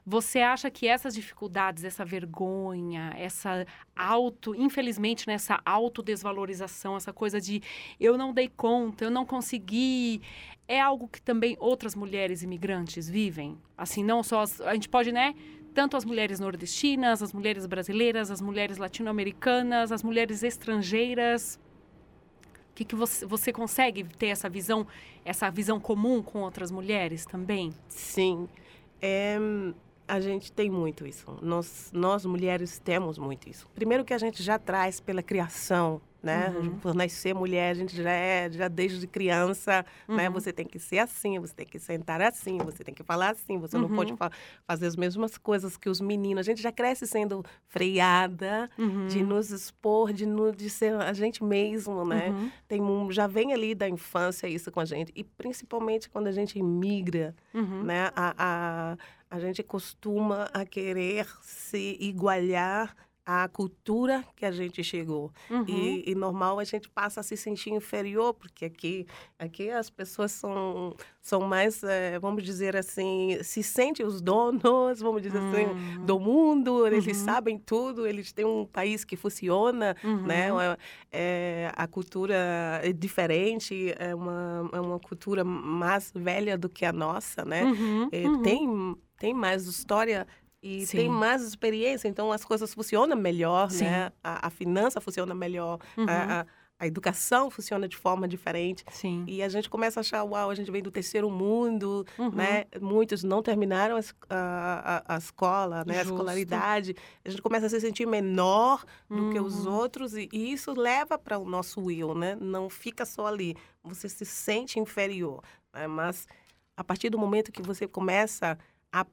Você acha que essas dificuldades, essa vergonha, essa auto, infelizmente, né, essa autodesvalorização, essa coisa de eu não dei conta, eu não consegui, é algo que também outras mulheres imigrantes vivem? Assim, não só as, a gente pode, né, tanto as mulheres nordestinas, as mulheres brasileiras, as mulheres latino-americanas, as mulheres estrangeiras, que, que você, você consegue ter essa visão, essa visão comum com outras mulheres também? Sim. É, a gente tem muito isso. Nós, nós mulheres temos muito isso. Primeiro que a gente já traz pela criação, né? Uhum. Por nascer mulher, a gente já é, já desde criança, né? Uhum. Você tem que ser assim, você tem que sentar assim, você tem que falar assim, você não Uhum. pode fa fazer as mesmas coisas que os meninos. A gente já cresce sendo freada, Uhum. de nos expor, de, no, de ser a gente mesmo, né? Uhum. Tem um, já vem ali da infância isso com a gente. E principalmente quando a gente imigra, Uhum. né? A, a, a gente costuma a querer se igualar a cultura que a gente chegou. Uhum. E, e normal a gente passa a se sentir inferior, porque aqui, aqui as pessoas são, são mais, eh, vamos dizer assim, se sentem os donos, vamos dizer Hum. assim, do mundo, eles Uhum. sabem tudo, eles têm um país que funciona, né? Uhum. É, é, a cultura é diferente, é uma, é uma cultura mais velha do que a nossa, né? Uhum, É, uhum. Tem, tem mais história e Sim. tem mais experiência, então as coisas funcionam melhor, Sim. né? A, a finança funciona melhor, Uhum. a, a, a educação funciona de forma diferente. Sim. E a gente começa a achar, uau, a gente vem do terceiro mundo, Uhum. né? Muitos não terminaram a, a, a- escola, né? A escolaridade. A gente começa a se sentir menor do que os Uhum. outros e, e isso leva para o nosso eu, né? Não fica só ali. Você se sente inferior, né? Mas a partir do momento que você começa a,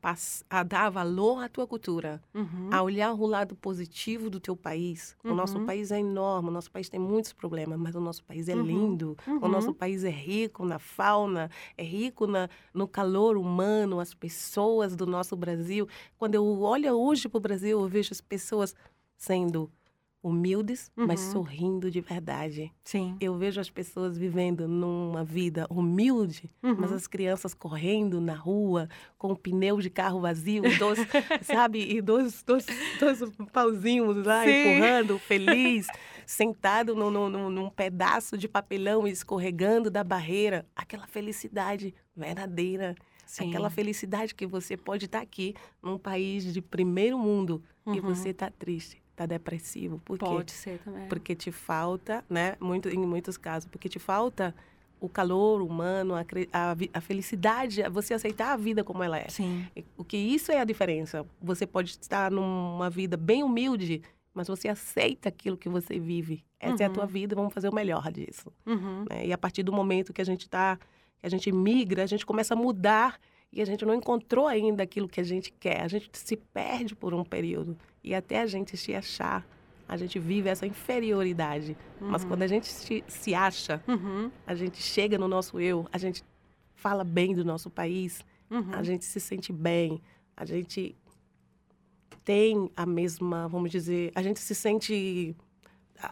a dar valor à tua cultura, Uhum. a olhar o lado positivo do teu país. O nosso Uhum. país é enorme, o nosso país tem muitos problemas, mas o nosso país é Uhum. lindo. O Uhum. nosso país é rico na fauna, é rico na, no calor humano, as pessoas do nosso Brasil. Quando eu olho hoje para o Brasil, eu vejo as pessoas sendo humildes, mas Uhum. sorrindo de verdade. Sim. Eu vejo as pessoas vivendo numa vida humilde, mas Uhum. as crianças correndo na rua com o pneu de carro vazio, dois, sabe? E dois, dois, dois pauzinhos lá Sim. empurrando, feliz, sentado no, no, no- num pedaço de papelão e escorregando da barreira. Aquela felicidade verdadeira. Sim. Aquela felicidade que você pode estar aqui num país de primeiro mundo e Uhum. você está triste, está depressivo. Por quê? Pode ser também. Porque te falta, né? Muito, em muitos casos, porque te falta o calor humano, a, a, a felicidade, você aceitar a vida como ela é. Sim. O que isso é a diferença. Você pode estar numa vida bem humilde, mas você aceita aquilo que você vive. Essa é a tua Uhum. vida, vamos fazer o melhor disso. Uhum. né? E a partir do momento que a gente está, que a gente migra, a gente começa a mudar e a gente não encontrou ainda aquilo que a gente quer. A gente se perde por um período e até a gente se achar, a gente vive essa inferioridade. Mas Uhum. quando a gente se, se acha, Uhum. a gente chega no nosso eu, a gente fala bem do nosso país, Uhum. a gente se sente bem, a gente tem a mesma, vamos dizer, a gente se sente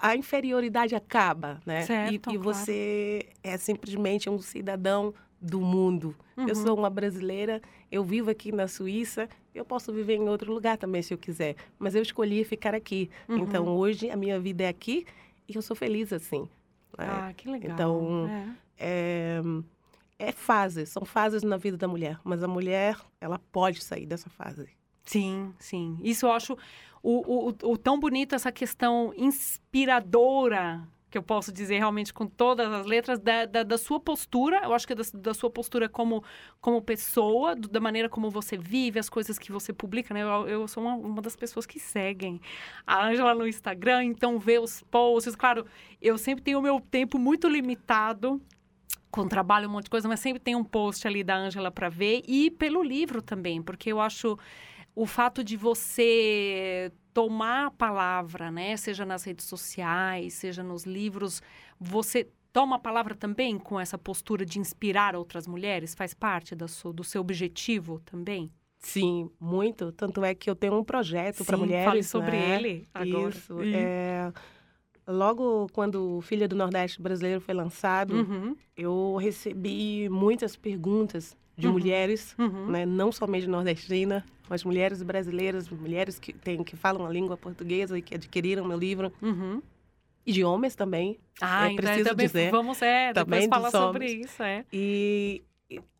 a inferioridade acaba, né? Certo, e, e claro. você é simplesmente um cidadão do mundo. Eu Uhum. sou uma brasileira, eu vivo aqui na Suíça, eu posso viver em outro lugar também se eu quiser, mas eu escolhi ficar aqui. Uhum. Então hoje a minha vida é aqui e eu sou feliz assim. né? Ah, que legal. Então, É. é, é fase, são fases na vida da mulher, mas a mulher, ela pode sair dessa fase. Sim, sim. Isso eu acho o, o, o tão bonito essa questão inspiradora que eu posso dizer realmente com todas as letras da, da, da sua postura, eu acho que da, da sua postura como, como pessoa, do- da maneira como você vive, as coisas que você publica, né? Eu, eu sou uma, uma das pessoas que seguem a Ângela no Instagram, então vê os posts. Claro, eu sempre tenho o meu tempo muito limitado com trabalho, um monte de coisa, mas sempre tem um post ali da Ângela para ver e pelo livro também, porque eu acho o fato de você tomar a palavra, né, seja nas redes sociais, seja nos livros, você toma a palavra também com essa postura de inspirar outras mulheres, faz parte da sua, do seu objetivo também? Sim, muito. Tanto é que eu tenho um projeto para mulheres. fale sobre né? ele agora. Isso. Ih. É, logo quando o Filha do Nordeste Brasileiro foi lançado, Uhum. eu recebi muitas perguntas de Uhum. mulheres, Uhum. né, não somente nordestina, mas mulheres brasileiras, mulheres que, têm, que falam a língua portuguesa e que adquiriram meu livro. Uhum. E de homens também. Ah, é então preciso também dizer. vamos é, depois Também falar sobre isso, é. E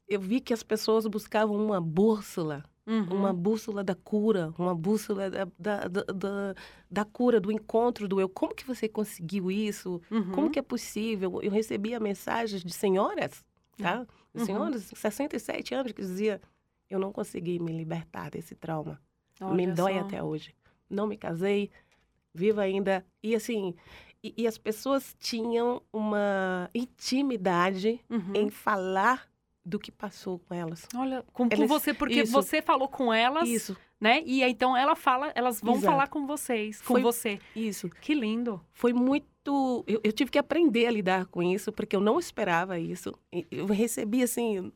eu vi que as pessoas buscavam uma bússola, Uhum. uma bússola da cura, uma bússola da, da, da, da- cura, do encontro do eu. Como que você conseguiu isso? Uhum. Como que é possível? Eu recebia mensagens de senhoras, tá? Uhum. senhoras de 67 anos que dizia eu não consegui me libertar desse trauma. me Olha dói só. até hoje. Não me casei, vivo ainda. E assim, e, e as pessoas tinham uma intimidade Uhum. em falar do que passou com elas. Olha, com, com Eles- você, porque isso. você falou com elas, Isso. né? E então ela fala, elas vão Exato. falar com vocês, com Foi- você. Isso. Que lindo. Foi muito. Eu, eu tive que aprender a lidar com isso, porque eu não esperava isso. Eu recebi, assim,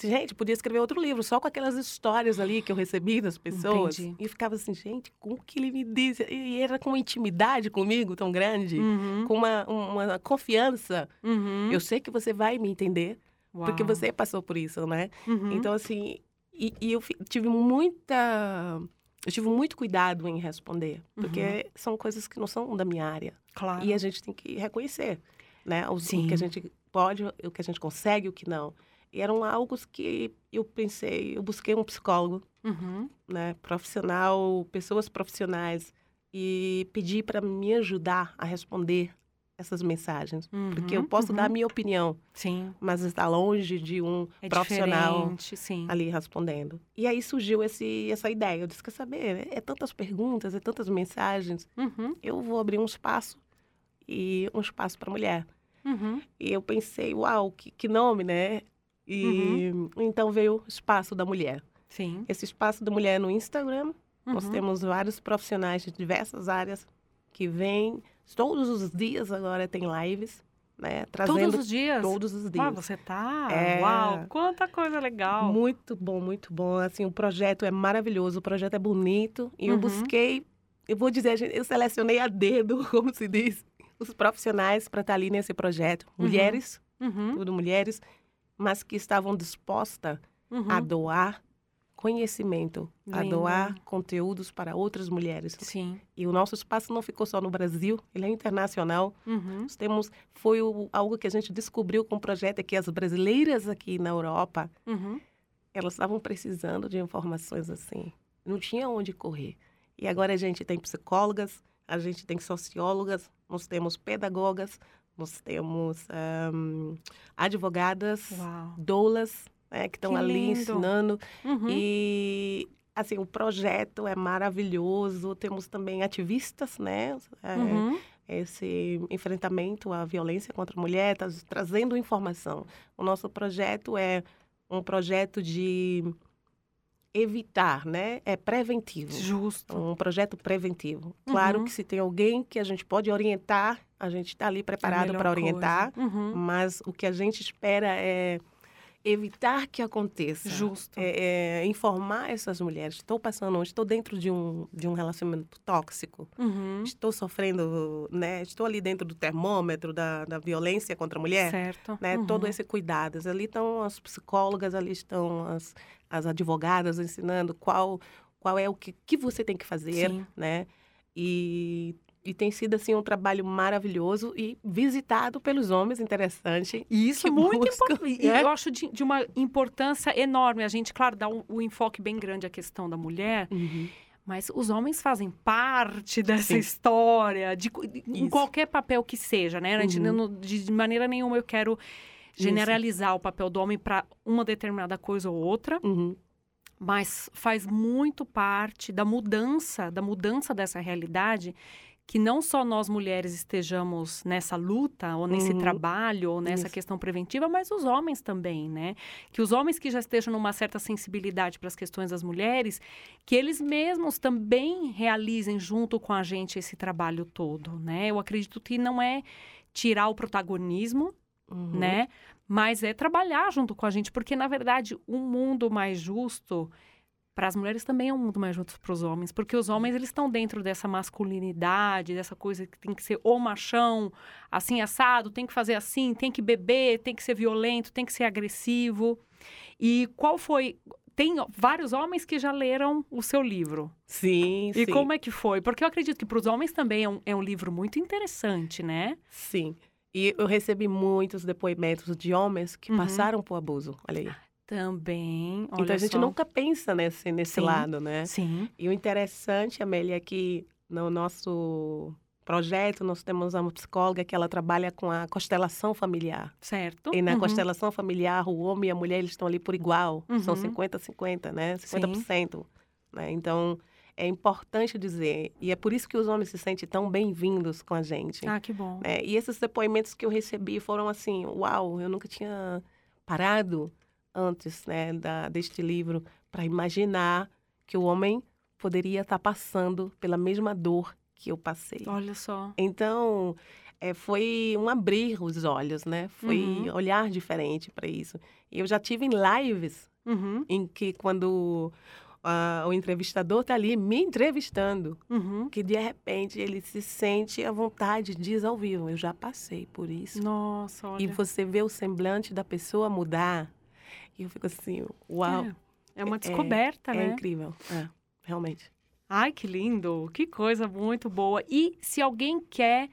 Gente, podia escrever outro livro só com aquelas histórias ali que eu recebi das pessoas. Entendi. E ficava assim, gente, como que ele me disse? E era com uma intimidade comigo tão grande, Uhum. com uma, uma confiança. Uhum. Eu sei que você vai me entender, porque Uau. você passou por isso, né? Uhum. Então, assim, e, e eu tive muita. Eu tive muito cuidado em responder, porque são coisas que não são da minha área. Uhum. Claro. E a gente tem que reconhecer, né? Os- O que a gente pode, o que a gente consegue, o que não. Eram algo que eu pensei, eu busquei um psicólogo, Uhum. né, profissional, pessoas profissionais, e pedi para me ajudar a responder essas mensagens, porque eu Uhum, posso dar a uhum. minha opinião, Sim. mas está longe de um É profissional ali respondendo. E aí surgiu esse, essa ideia. Eu disse, quer saber, é tantas perguntas, é tantas mensagens, Uhum. eu vou abrir um espaço e um espaço para mulher. Uhum. E eu pensei, uau, que, que nome, né? E então veio o Espaço da Mulher. Sim. Esse Espaço da Mulher é no Instagram. Nós Uhum. temos vários profissionais de diversas áreas que vêm. Todos os dias agora tem lives, né? Trazendo Todos os dias? Todos os dias. Ah, você tá? É. Uau, quanta coisa legal. Muito bom, muito bom. Assim, o projeto é maravilhoso, o projeto é bonito. E eu Uhum. busquei, eu vou dizer, eu selecionei a dedo, como se diz, os profissionais para estar ali nesse projeto. Uhum. Mulheres, Uhum. tudo mulheres, mas que estavam dispostas Uhum. a doar conhecimento, a Lindo. doar conteúdos para outras mulheres. Sim. E o nosso espaço não ficou só no Brasil, ele é internacional. Uhum. Nós temos, foi o- algo que a gente descobriu com o projeto é que as brasileiras aqui na Europa, Uhum. elas estavam precisando de informações assim. Não tinha onde correr. E agora a gente tem psicólogas, a gente tem sociólogas, nós temos pedagogas, nós temos ahm, advogadas, Uau. doulas, né, que estão ali lindo. ensinando. Uhum. E assim, o projeto é maravilhoso. Temos também ativistas, né? é, Uhum. Esse enfrentamento à violência contra a mulher, tá trazendo informação. O nosso projeto é um projeto de evitar, né? É preventivo. Justo. Um projeto preventivo. Claro Uhum. que se tem alguém que a gente pode orientar, a gente está ali preparado melhor para orientar. Uhum. Mas o que a gente espera é evitar que aconteça. Justo. É, é informar essas mulheres. Estou passando, estou dentro de um, de um relacionamento tóxico. Uhum. Estou sofrendo, né? Estou ali dentro do termômetro da, da violência contra a mulher. Certo. Né? Uhum. Todo esse cuidado. Ali estão as psicólogas, ali estão as, as advogadas ensinando qual, qual é o que, que você tem que fazer, Sim. né? E, e tem sido, assim, um trabalho maravilhoso e visitado pelos homens, interessante. E Isso é muito buscam, importante. Né? eu acho de, de uma importância enorme. A gente, claro, dá um, um enfoque bem grande à questão da mulher. Uhum. Mas os homens fazem parte dessa Sim. história, de, de- em qualquer papel que seja, né? Uhum. de, de maneira nenhuma eu quero generalizar o papel do homem para uma determinada coisa ou outra, Uhum. mas faz muito parte da mudança, da mudança dessa realidade, que não só nós mulheres estejamos nessa luta, ou nesse Uhum. trabalho, ou nessa Isso. questão preventiva, mas os homens também, né? Que os homens que já estejam numa certa sensibilidade para as questões das mulheres, que eles mesmos também realizem junto com a gente esse trabalho todo, né? Eu acredito que não é tirar o protagonismo, Uhum. né? Mas é trabalhar junto com a gente, porque na verdade um mundo mais justo para as mulheres também é um mundo mais justo para os homens, porque os homens eles estão dentro dessa masculinidade, dessa coisa que tem que ser o machão, assim assado, tem que fazer assim, tem que beber, tem que ser violento, tem que ser agressivo. E qual foi tem vários homens que já leram o seu livro. Sim, E sim. como é que foi? Porque eu acredito que para os homens também é um, é um livro muito interessante, né? Sim. E eu recebi muitos depoimentos de homens que Uhum. passaram por abuso. Olha aí. Também. então olha a gente só. nunca pensa nesse, nesse Sim, lado, né? Sim. E o interessante, Amélia, é que no nosso projeto nós temos uma psicóloga que ela trabalha com a constelação familiar. Certo. E na Uhum. constelação familiar, o homem e a mulher eles estão ali por igual. São Uhum. 50-50, né? 50%. Né? Então, é importante dizer. E é por isso que os homens se sentem tão bem-vindos com a gente. Ah, que bom. né? E esses depoimentos que eu recebi foram assim, uau, eu nunca tinha parado antes né, da, deste livro para imaginar que o homem poderia estar passando pela mesma dor que eu passei. Olha só. Então, é, foi um abrir os olhos, né? Foi Uhum. olhar diferente para isso. E eu já tive em lives Uhum. em que quando ah, o entrevistador está ali me entrevistando, Uhum. que de repente ele se sente à vontade, diz ao vivo, eu já passei por isso. Nossa, olha. E você vê o semblante da pessoa mudar. E eu fico assim, uau. É, é uma descoberta, é, né? É incrível, é, realmente. Ai, que lindo! Que coisa muito boa. E se alguém quer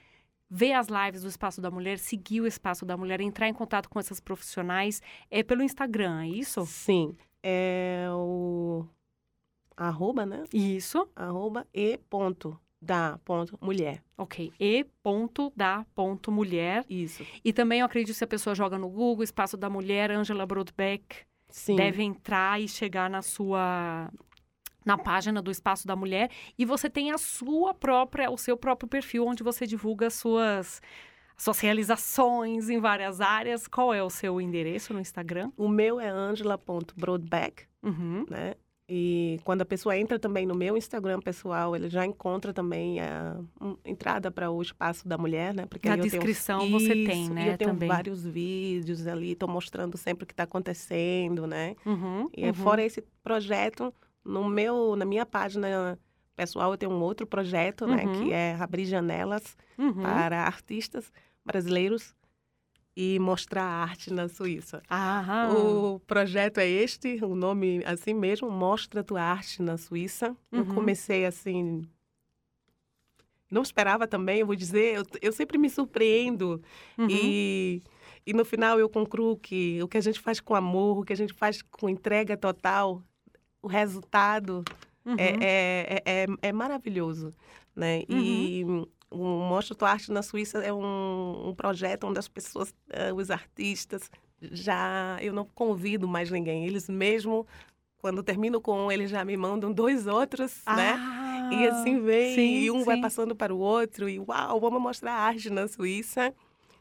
ver as lives do Espaço da Mulher, seguir o Espaço da Mulher, entrar em contato com essas profissionais, é pelo Instagram, é isso? Sim. É o arroba, né? Isso. Arroba e ponto da ponto mulher. Ok. E ponto da ponto mulher. Isso. E também eu acredito que se a pessoa joga no Google, Espaço da Mulher, Angela Brodbeck, Sim. deve entrar e chegar na sua na página do Espaço da Mulher e você tem a sua própria, o seu próprio perfil onde você divulga as suas suas realizações em várias áreas. Qual é o seu endereço no Instagram? O meu é angela.broadback, Uhum. né? E quando a pessoa entra também no meu Instagram pessoal, ele já encontra também a um, entrada para o espaço da mulher, né? Porque Na eu tenho- descrição você tem, Isso, né, E eu tenho também. vários vídeos ali, estou mostrando sempre o que está acontecendo, né? Uhum, E uhum. fora esse projeto, no meu, na minha página pessoal, eu tenho um outro projeto, né? Uhum. Que é abrir janelas Uhum. para artistas brasileiros e mostrar arte na Suíça. Aham. O projeto é este, o nome assim mesmo, Mostra Tua Arte na Suíça. Eu Uhum. comecei assim. Não esperava também, eu vou dizer, eu, eu sempre me surpreendo. Uhum. E, e no final eu concluo que o que a gente faz com amor, o que a gente faz com entrega total, o resultado Uhum. é, é, é, é, é maravilhoso. Né? E o Mostra Tua Arte na Suíça é um, um projeto onde as pessoas, eh, os artistas, já eu não convido mais ninguém. Eles mesmo, quando termino com um, eles já me mandam dois outros, né? E assim vem, Ah, sim, e um vai sim. passando para o outro, e uau, vamos mostrar arte na Suíça.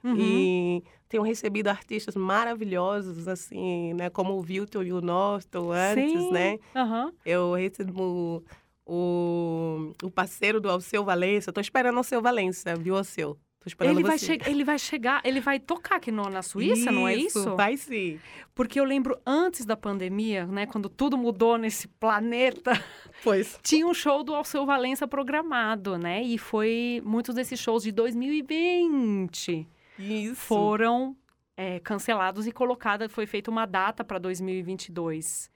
Uhum. E tenho recebido artistas maravilhosos, assim, né? Como o Vilton e o Norton antes, Sim. né? Aham. Eu recebo o, o parceiro do Alceu Valença. Tô esperando o Alceu Valença, viu, Alceu? Tô esperando Ele vai, ele vai chegar, ele vai tocar aqui no- na Suíça, não é isso? Vai sim. Porque eu lembro antes da pandemia, né, quando tudo mudou nesse planeta, Pois. tinha um show do Alceu Valença programado, né? E foi muitos desses shows de 2020 Isso. foram é, cancelados e colocada, foi feita uma data para 2022.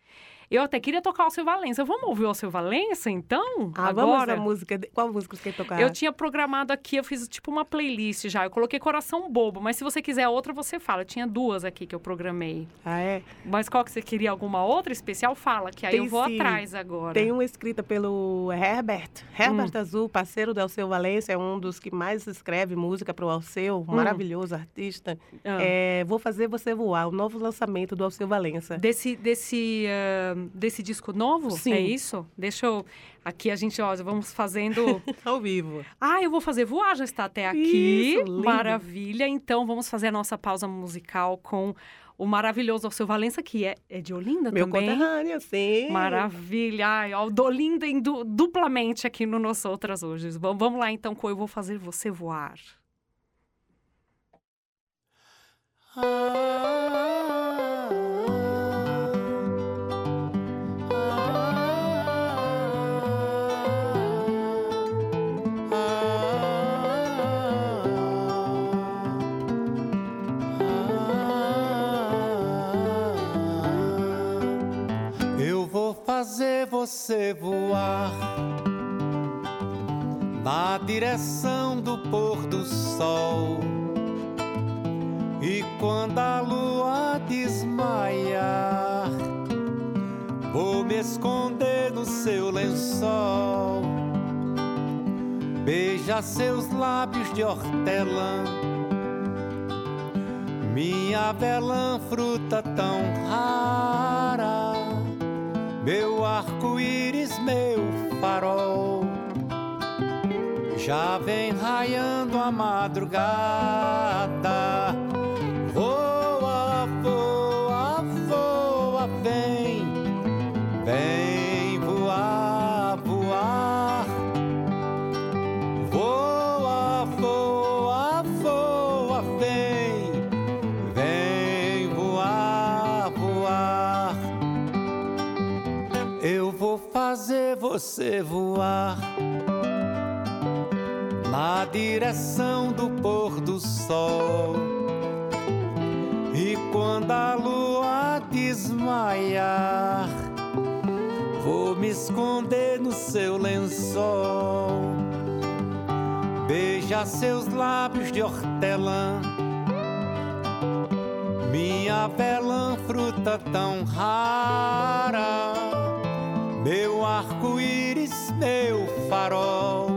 Eu até queria tocar o Alceu Valença. Vamos ouvir o Alceu Valença, então? Ah, Agora? à música. Qual música você quer tocar? Eu tinha programado aqui, eu fiz tipo uma playlist já. Eu coloquei Coração Bobo, mas se você quiser outra, você fala. Eu tinha duas aqui que eu programei. Ah, é? Mas qual que você queria? Alguma outra especial? Fala, que aí Tem eu vou sim. atrás agora. Tem uma escrita pelo Herbert. Herbert Hum. Azul, parceiro do Alceu Valença, é um dos que mais escreve música para o Alceu, Hum. maravilhoso artista. Ah. É, Vou Fazer Você Voar, o novo lançamento do Alceu Valença. Desse, desse, ah, desse disco novo? Sim. É isso? Deixa eu... Aqui a gente, ó, vamos fazendo... Ao vivo. ah, eu vou fazer voar, já está até aqui. Isso, lindo. Maravilha. Então, vamos fazer a nossa pausa musical com o maravilhoso Alceu Valença, que é, é de Olinda Meu também. conterrâneo, sim. Maravilha. Ai, ó, o Dolinda em du- duplamente aqui no Nós Outras hoje. Vamos, vamos lá então, com Eu Vou Fazer Você Voar. Eu você voar na direção do pôr do sol. E quando a lua desmaiar, vou me esconder no seu lençol. Beija seus lábios de hortelã, minha avelã, fruta tão rara. Meu arco-íris, meu farol, já vem raiando a madrugada. Você voar na direção do pôr do sol. E quando a lua desmaiar, vou me esconder no seu lençol. Beija seus lábios de hortelã, minha velã fruta tão rara, meu arco-íris, meu farol.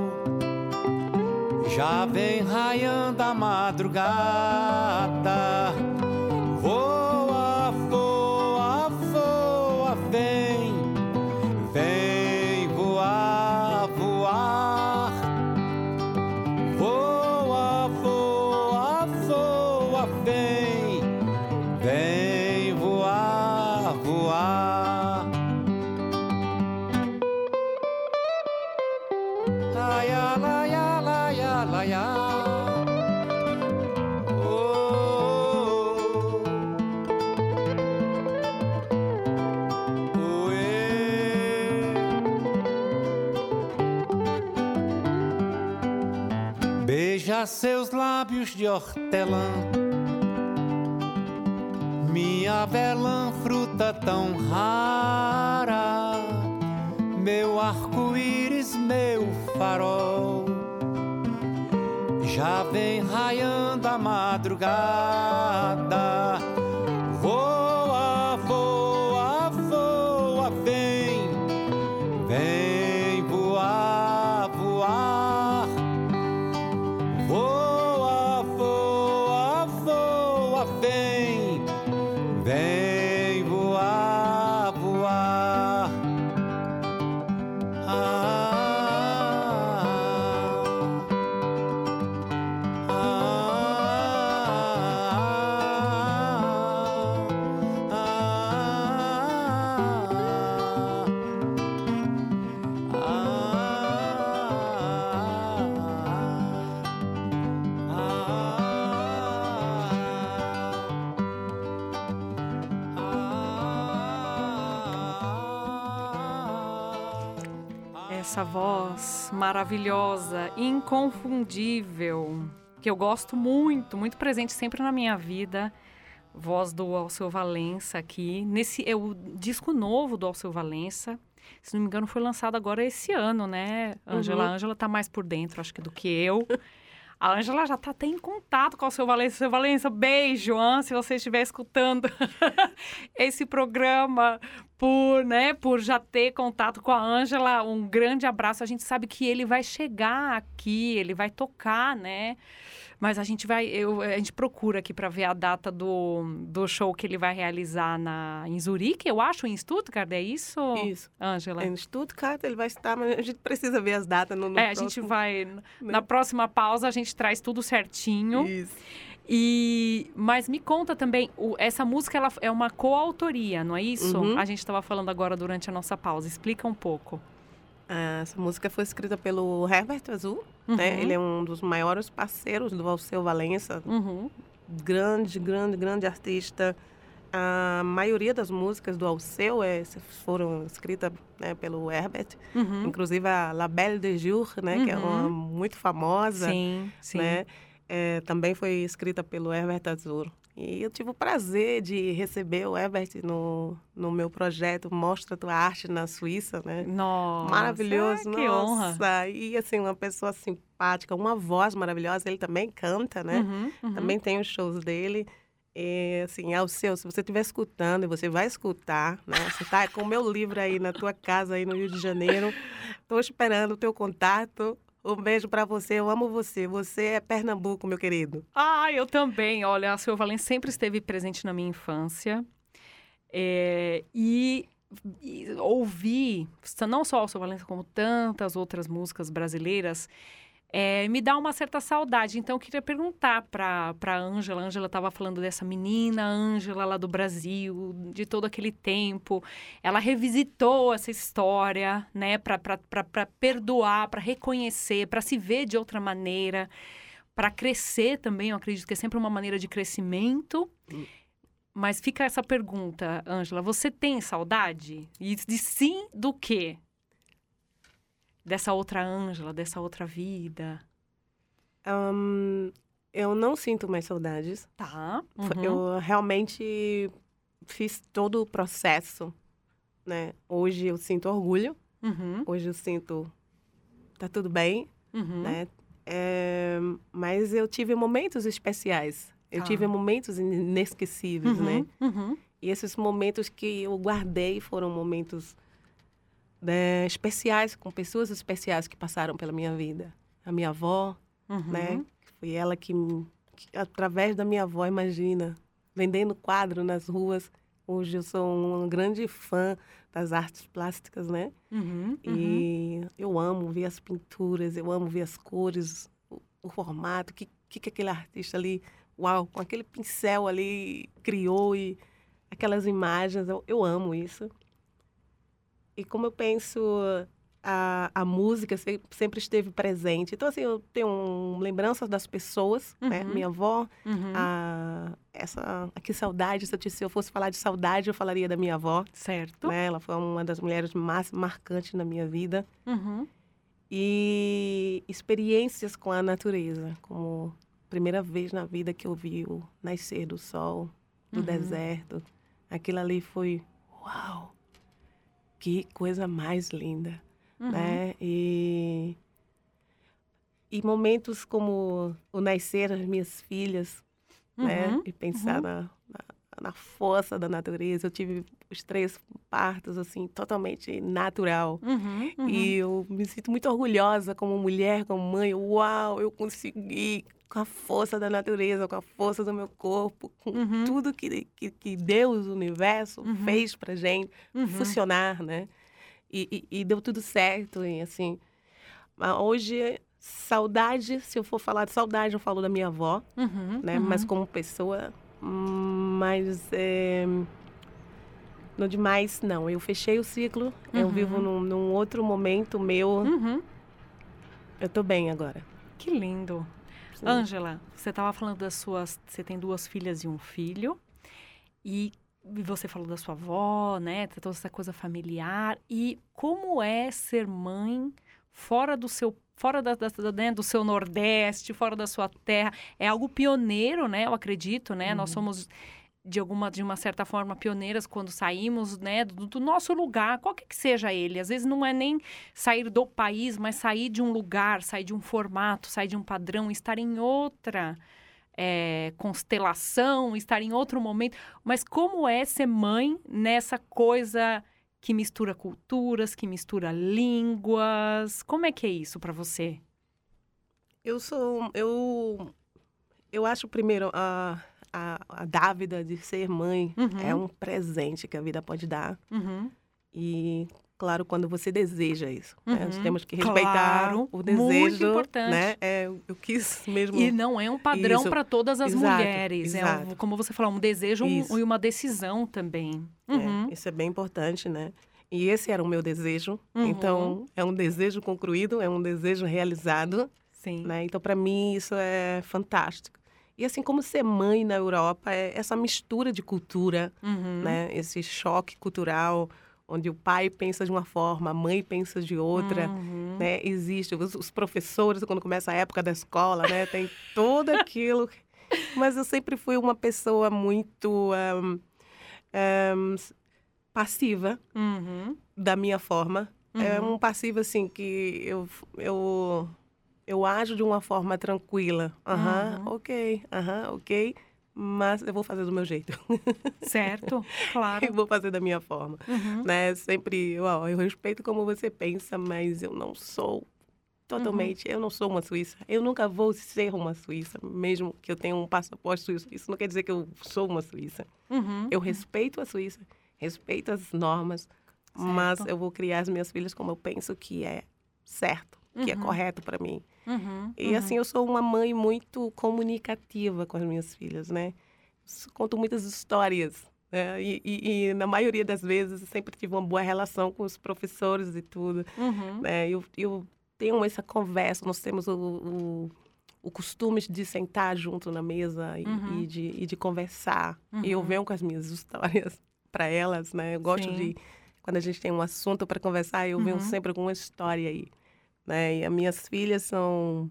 Já vem raiando a madrugada. Seus lábios de hortelã, minha velã fruta tão rara, meu arco-íris, meu farol. Já vem raiando a madrugada. Maravilhosa, inconfundível, que eu gosto muito, muito presente sempre na minha vida. Voz do Alceu Valença aqui. Nesse é o disco novo do Alceu Valença. Se não me engano, foi lançado agora esse ano, né, Ângela? Uhum. A Ângela tá mais por dentro, acho que, do que eu. A Ângela já tá até em contato com o seu Valença. Seu Valença, beijo, An, se você estiver escutando esse programa, por, né, por já ter contato com a Ângela, um grande abraço. A gente sabe que ele vai chegar aqui, ele vai tocar, né? Mas a gente vai, eu, a gente procura aqui para ver a data do, do show que ele vai realizar na, em Zurique, eu acho, em Stuttgart, é isso? Isso. Ângela. Em Stuttgart ele vai estar, mas a gente precisa ver as datas no, no É, a próximo. gente vai. Na próxima pausa, a gente traz tudo certinho. Isso. E, mas me conta também, o- essa música ela é uma coautoria, não é isso? Uhum. A gente estava falando agora durante a nossa pausa. Explica um pouco. Ah, Essa música foi escrita pelo Herbert Azul, né? Uhum. Ele é um dos maiores parceiros do Alceu Valença. Uhum. Grande, grande, grande artista. A maioria das músicas do Alceu é, foram escritas né, pelo Herbert. Uhum. Inclusive a La Belle de Jour, né? Que é uma Uhum. muito famosa. Sim, sim. Né? É, também foi escrita pelo Herbert Azul. E eu tive o prazer de receber o Herbert no, no meu projeto Mostra Tua Arte na Suíça, né? Nossa, Maravilhoso, que honra. nossa. E assim, uma pessoa simpática, uma voz maravilhosa. Ele também canta, né? Uhum, uhum. Também tem os shows dele. E, assim, ao seu, se você estiver escutando, e você vai escutar, né? Você tá com o meu livro aí na tua casa, aí no Rio de Janeiro. Estou esperando o teu contato. Um beijo para você, eu amo você. Você é Pernambuco, meu querido. Ah, eu também. Olha, a Silvia Valença sempre esteve presente na minha infância. É, e, e ouvi, não só a Silvia Valença, como tantas outras músicas brasileiras, é, me dá uma certa saudade. Então, eu queria perguntar para a Ângela. Ângela estava falando dessa menina, Ângela lá do Brasil, de todo aquele tempo. Ela revisitou essa história, né, para perdoar, para reconhecer, para se ver de outra maneira, para crescer também. Eu acredito que é sempre uma maneira de crescimento. Mas fica essa pergunta, Ângela: você tem saudade? E de sim do quê? Dessa outra Ângela, dessa outra vida? Um, eu não sinto mais saudades. Tá. Uhum. Eu realmente fiz todo o processo, né? Hoje eu sinto orgulho. Uhum. Hoje eu sinto tá tudo bem, Uhum. né? É, mas eu tive momentos especiais. Eu Tá. tive momentos inesquecíveis, Uhum, né? uhum. E esses momentos que eu guardei foram momentos né, especiais, com pessoas especiais que passaram pela minha vida. A minha avó, Uhum. né? Foi ela que, que, através da minha avó, imagina, vendendo quadro nas ruas. Hoje eu sou uma grande fã das artes plásticas, né? Uhum, E eu amo ver as pinturas, eu amo ver as cores, o, o formato, o que, que, que aquele artista ali, uau, com aquele pincel ali criou e aquelas imagens, eu, eu amo isso. E como eu penso, a, a música se- sempre esteve presente. Então, assim, eu tenho um, lembranças das pessoas, né? Uhum. Minha avó, Uhum. a, essa, que saudade, se eu, se eu fosse falar de saudade, eu falaria da minha avó. Certo. Né? Ela foi uma das mulheres mais marcantes na minha vida. Uhum. E experiências com a natureza, como primeira vez na vida que eu vi o nascer do sol, do Uhum. deserto. Aquilo ali foi, uau, que coisa mais linda, Uhum. né? E, e momentos como o nascer das minhas filhas, né? Uhum, E pensar uhum. na, na, na força da natureza. Eu tive os três partos, assim, totalmente natural. Uhum, uhum. E eu me sinto muito orgulhosa como mulher, como mãe. Uau, eu consegui com a força da natureza, com a força do meu corpo, com Uhum. tudo que, que, que Deus, o universo, Uhum. fez pra gente Uhum. funcionar, né? E, e, e deu tudo certo, e assim... Mas hoje, saudade, se eu for falar de saudade, eu falo da minha avó, Uhum, né? uhum. Mas como pessoa, hum, mas... É... No demais, não. Eu fechei o ciclo. Eu Uhum. vivo num, num outro momento meu. Uhum. Eu tô bem agora. Que lindo. Ângela, você estava falando das suas. Você tem duas filhas e um filho. E você falou da sua avó, né? Toda essa coisa familiar. E como é ser mãe fora do seu. Fora da, da- da- né, do seu Nordeste, fora da sua terra. É algo pioneiro, né? Eu acredito, né? Nós somos, de alguma de uma certa forma, pioneiras quando saímos, né? Do, do nosso lugar, qualquer que seja ele. Às vezes não é nem sair do país, mas sair de um lugar, sair de um formato, sair de um padrão, estar em outra é, constelação, estar em outro momento. Mas como é ser mãe nessa coisa que mistura culturas, que mistura línguas? Como é que é isso para você? Eu sou. Eu, eu acho, primeiro, a, a, a dávida de ser mãe Uhum. é um presente que a vida pode dar. Uhum. E, claro, quando você deseja isso. né? Nós Uhum. temos que respeitar Claro, o muito desejo. importante. Né? É, eu quis mesmo. E não é um padrão para todas as Exato, mulheres. É, um- exato. como você falou, um desejo um- e uma decisão também. Uhum. É, isso é bem importante, né? E esse era o meu desejo. Uhum. Então, é um desejo concluído, é um desejo realizado. Sim. Né? Então, para mim, isso é fantástico. E assim como ser mãe na Europa, é essa mistura de cultura, Uhum. né? Esse choque cultural, onde o pai pensa de uma forma, a mãe pensa de outra, Uhum. né? Existe os, os professores quando começa a época da escola, né? Tem tudo aquilo. Mas eu sempre fui uma pessoa muito ahm, ahm, passiva Uhum. da minha forma. É Uhum. um passivo assim que eu eu eu ajo de uma forma tranquila. Aham, Uhum. ok, aham, ok. Mas eu vou fazer do meu jeito. Certo, claro. eu vou fazer da minha forma. Uhum. Né? Sempre, ó, eu respeito como você pensa, mas eu não sou totalmente, eu não sou uma suíça. Eu nunca vou ser uma suíça, mesmo que eu tenha um passaporte suíço. Isso não quer dizer que eu sou uma suíça. Uhum. Eu respeito a Suíça, respeito as normas, mas eu vou criar as minhas filhas como eu penso que é certo, que é Uhum. correto para mim. Uhum, E uhum. assim, eu sou uma mãe muito comunicativa com as minhas filhas, né? Conto muitas histórias. né? E, e- e, na maioria das vezes sempre tive uma boa relação com os professores e tudo. Uhum. né? Eu, eu tenho essa conversa, nós temos o, o, o costume de sentar junto na mesa e, Uhum. e de, e de conversar. E eu Uhum. venho com as minhas histórias para elas, né? Eu gosto Sim. de, quando a gente tem um assunto para conversar, eu venho Uhum. sempre com uma história aí. Né? E as minhas filhas são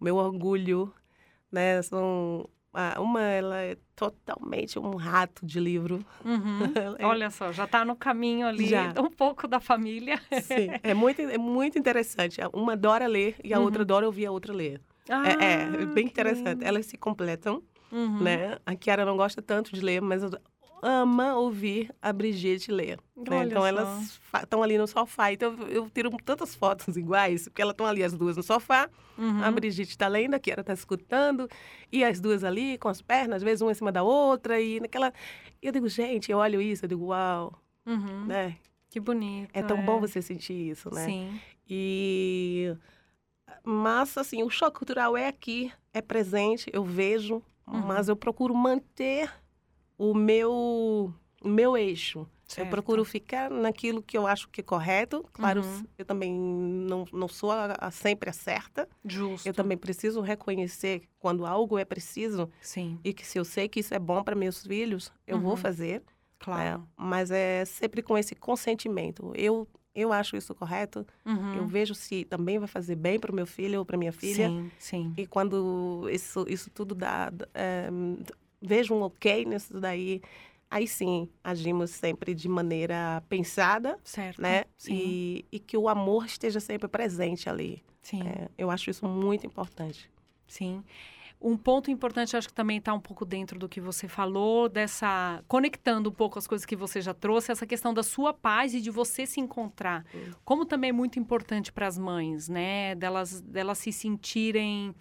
meu orgulho, né? São ah, uma ela é totalmente um rato de livro. Uhum. É- Olha só, já está no caminho ali, Já. um pouco da família. Sim, é muito, é muito interessante. Uma adora ler e a Uhum. outra adora ouvir a outra ler. Ah, é, é bem que interessante. lindo. Elas se completam, Uhum. né? A Kiara não gosta tanto de ler, mas ama ouvir a Brigitte ler. né? Então só. elas estão ali no sofá. Então eu, eu tiro tantas fotos iguais, porque elas estão ali as duas no sofá. Uhum. A Brigitte está lendo, a Kiara está escutando, e as duas ali com as pernas, às vezes uma em cima da outra, e naquela. Eu digo, gente, eu olho isso, eu digo, uau, Uhum. né? Que bonito. É tão bom você sentir isso, né? Sim. E mas assim, o choque cultural é aqui, é presente, eu vejo, Uhum. mas eu procuro manter o meu o meu eixo. Certo. Eu procuro ficar naquilo que eu acho que é correto. Claro, Uhum. eu também não, não sou a, a sempre a certa. Justo. Eu também preciso reconhecer quando algo é preciso Sim. e que se eu sei que isso é bom para meus filhos, eu vou Uhum. fazer. Claro. né? Mas é sempre com esse consentimento. Eu eu acho isso correto. Uhum. Eu vejo se também vai fazer bem para o meu filho ou para minha filha. Sim, sim. E quando isso, isso tudo dá, é, vejo um ok nisso daí, aí sim agimos sempre de maneira pensada, Certo. né? Sim. E, e que o amor esteja sempre presente ali. Sim. É, eu acho isso muito importante. Sim. Um ponto importante, acho que também está um pouco dentro do que você falou, dessa. conectando um pouco as coisas que você já trouxe, essa questão da sua paz e de você se encontrar. Como também é muito importante para as mães, né? Delas, delas se sentirem,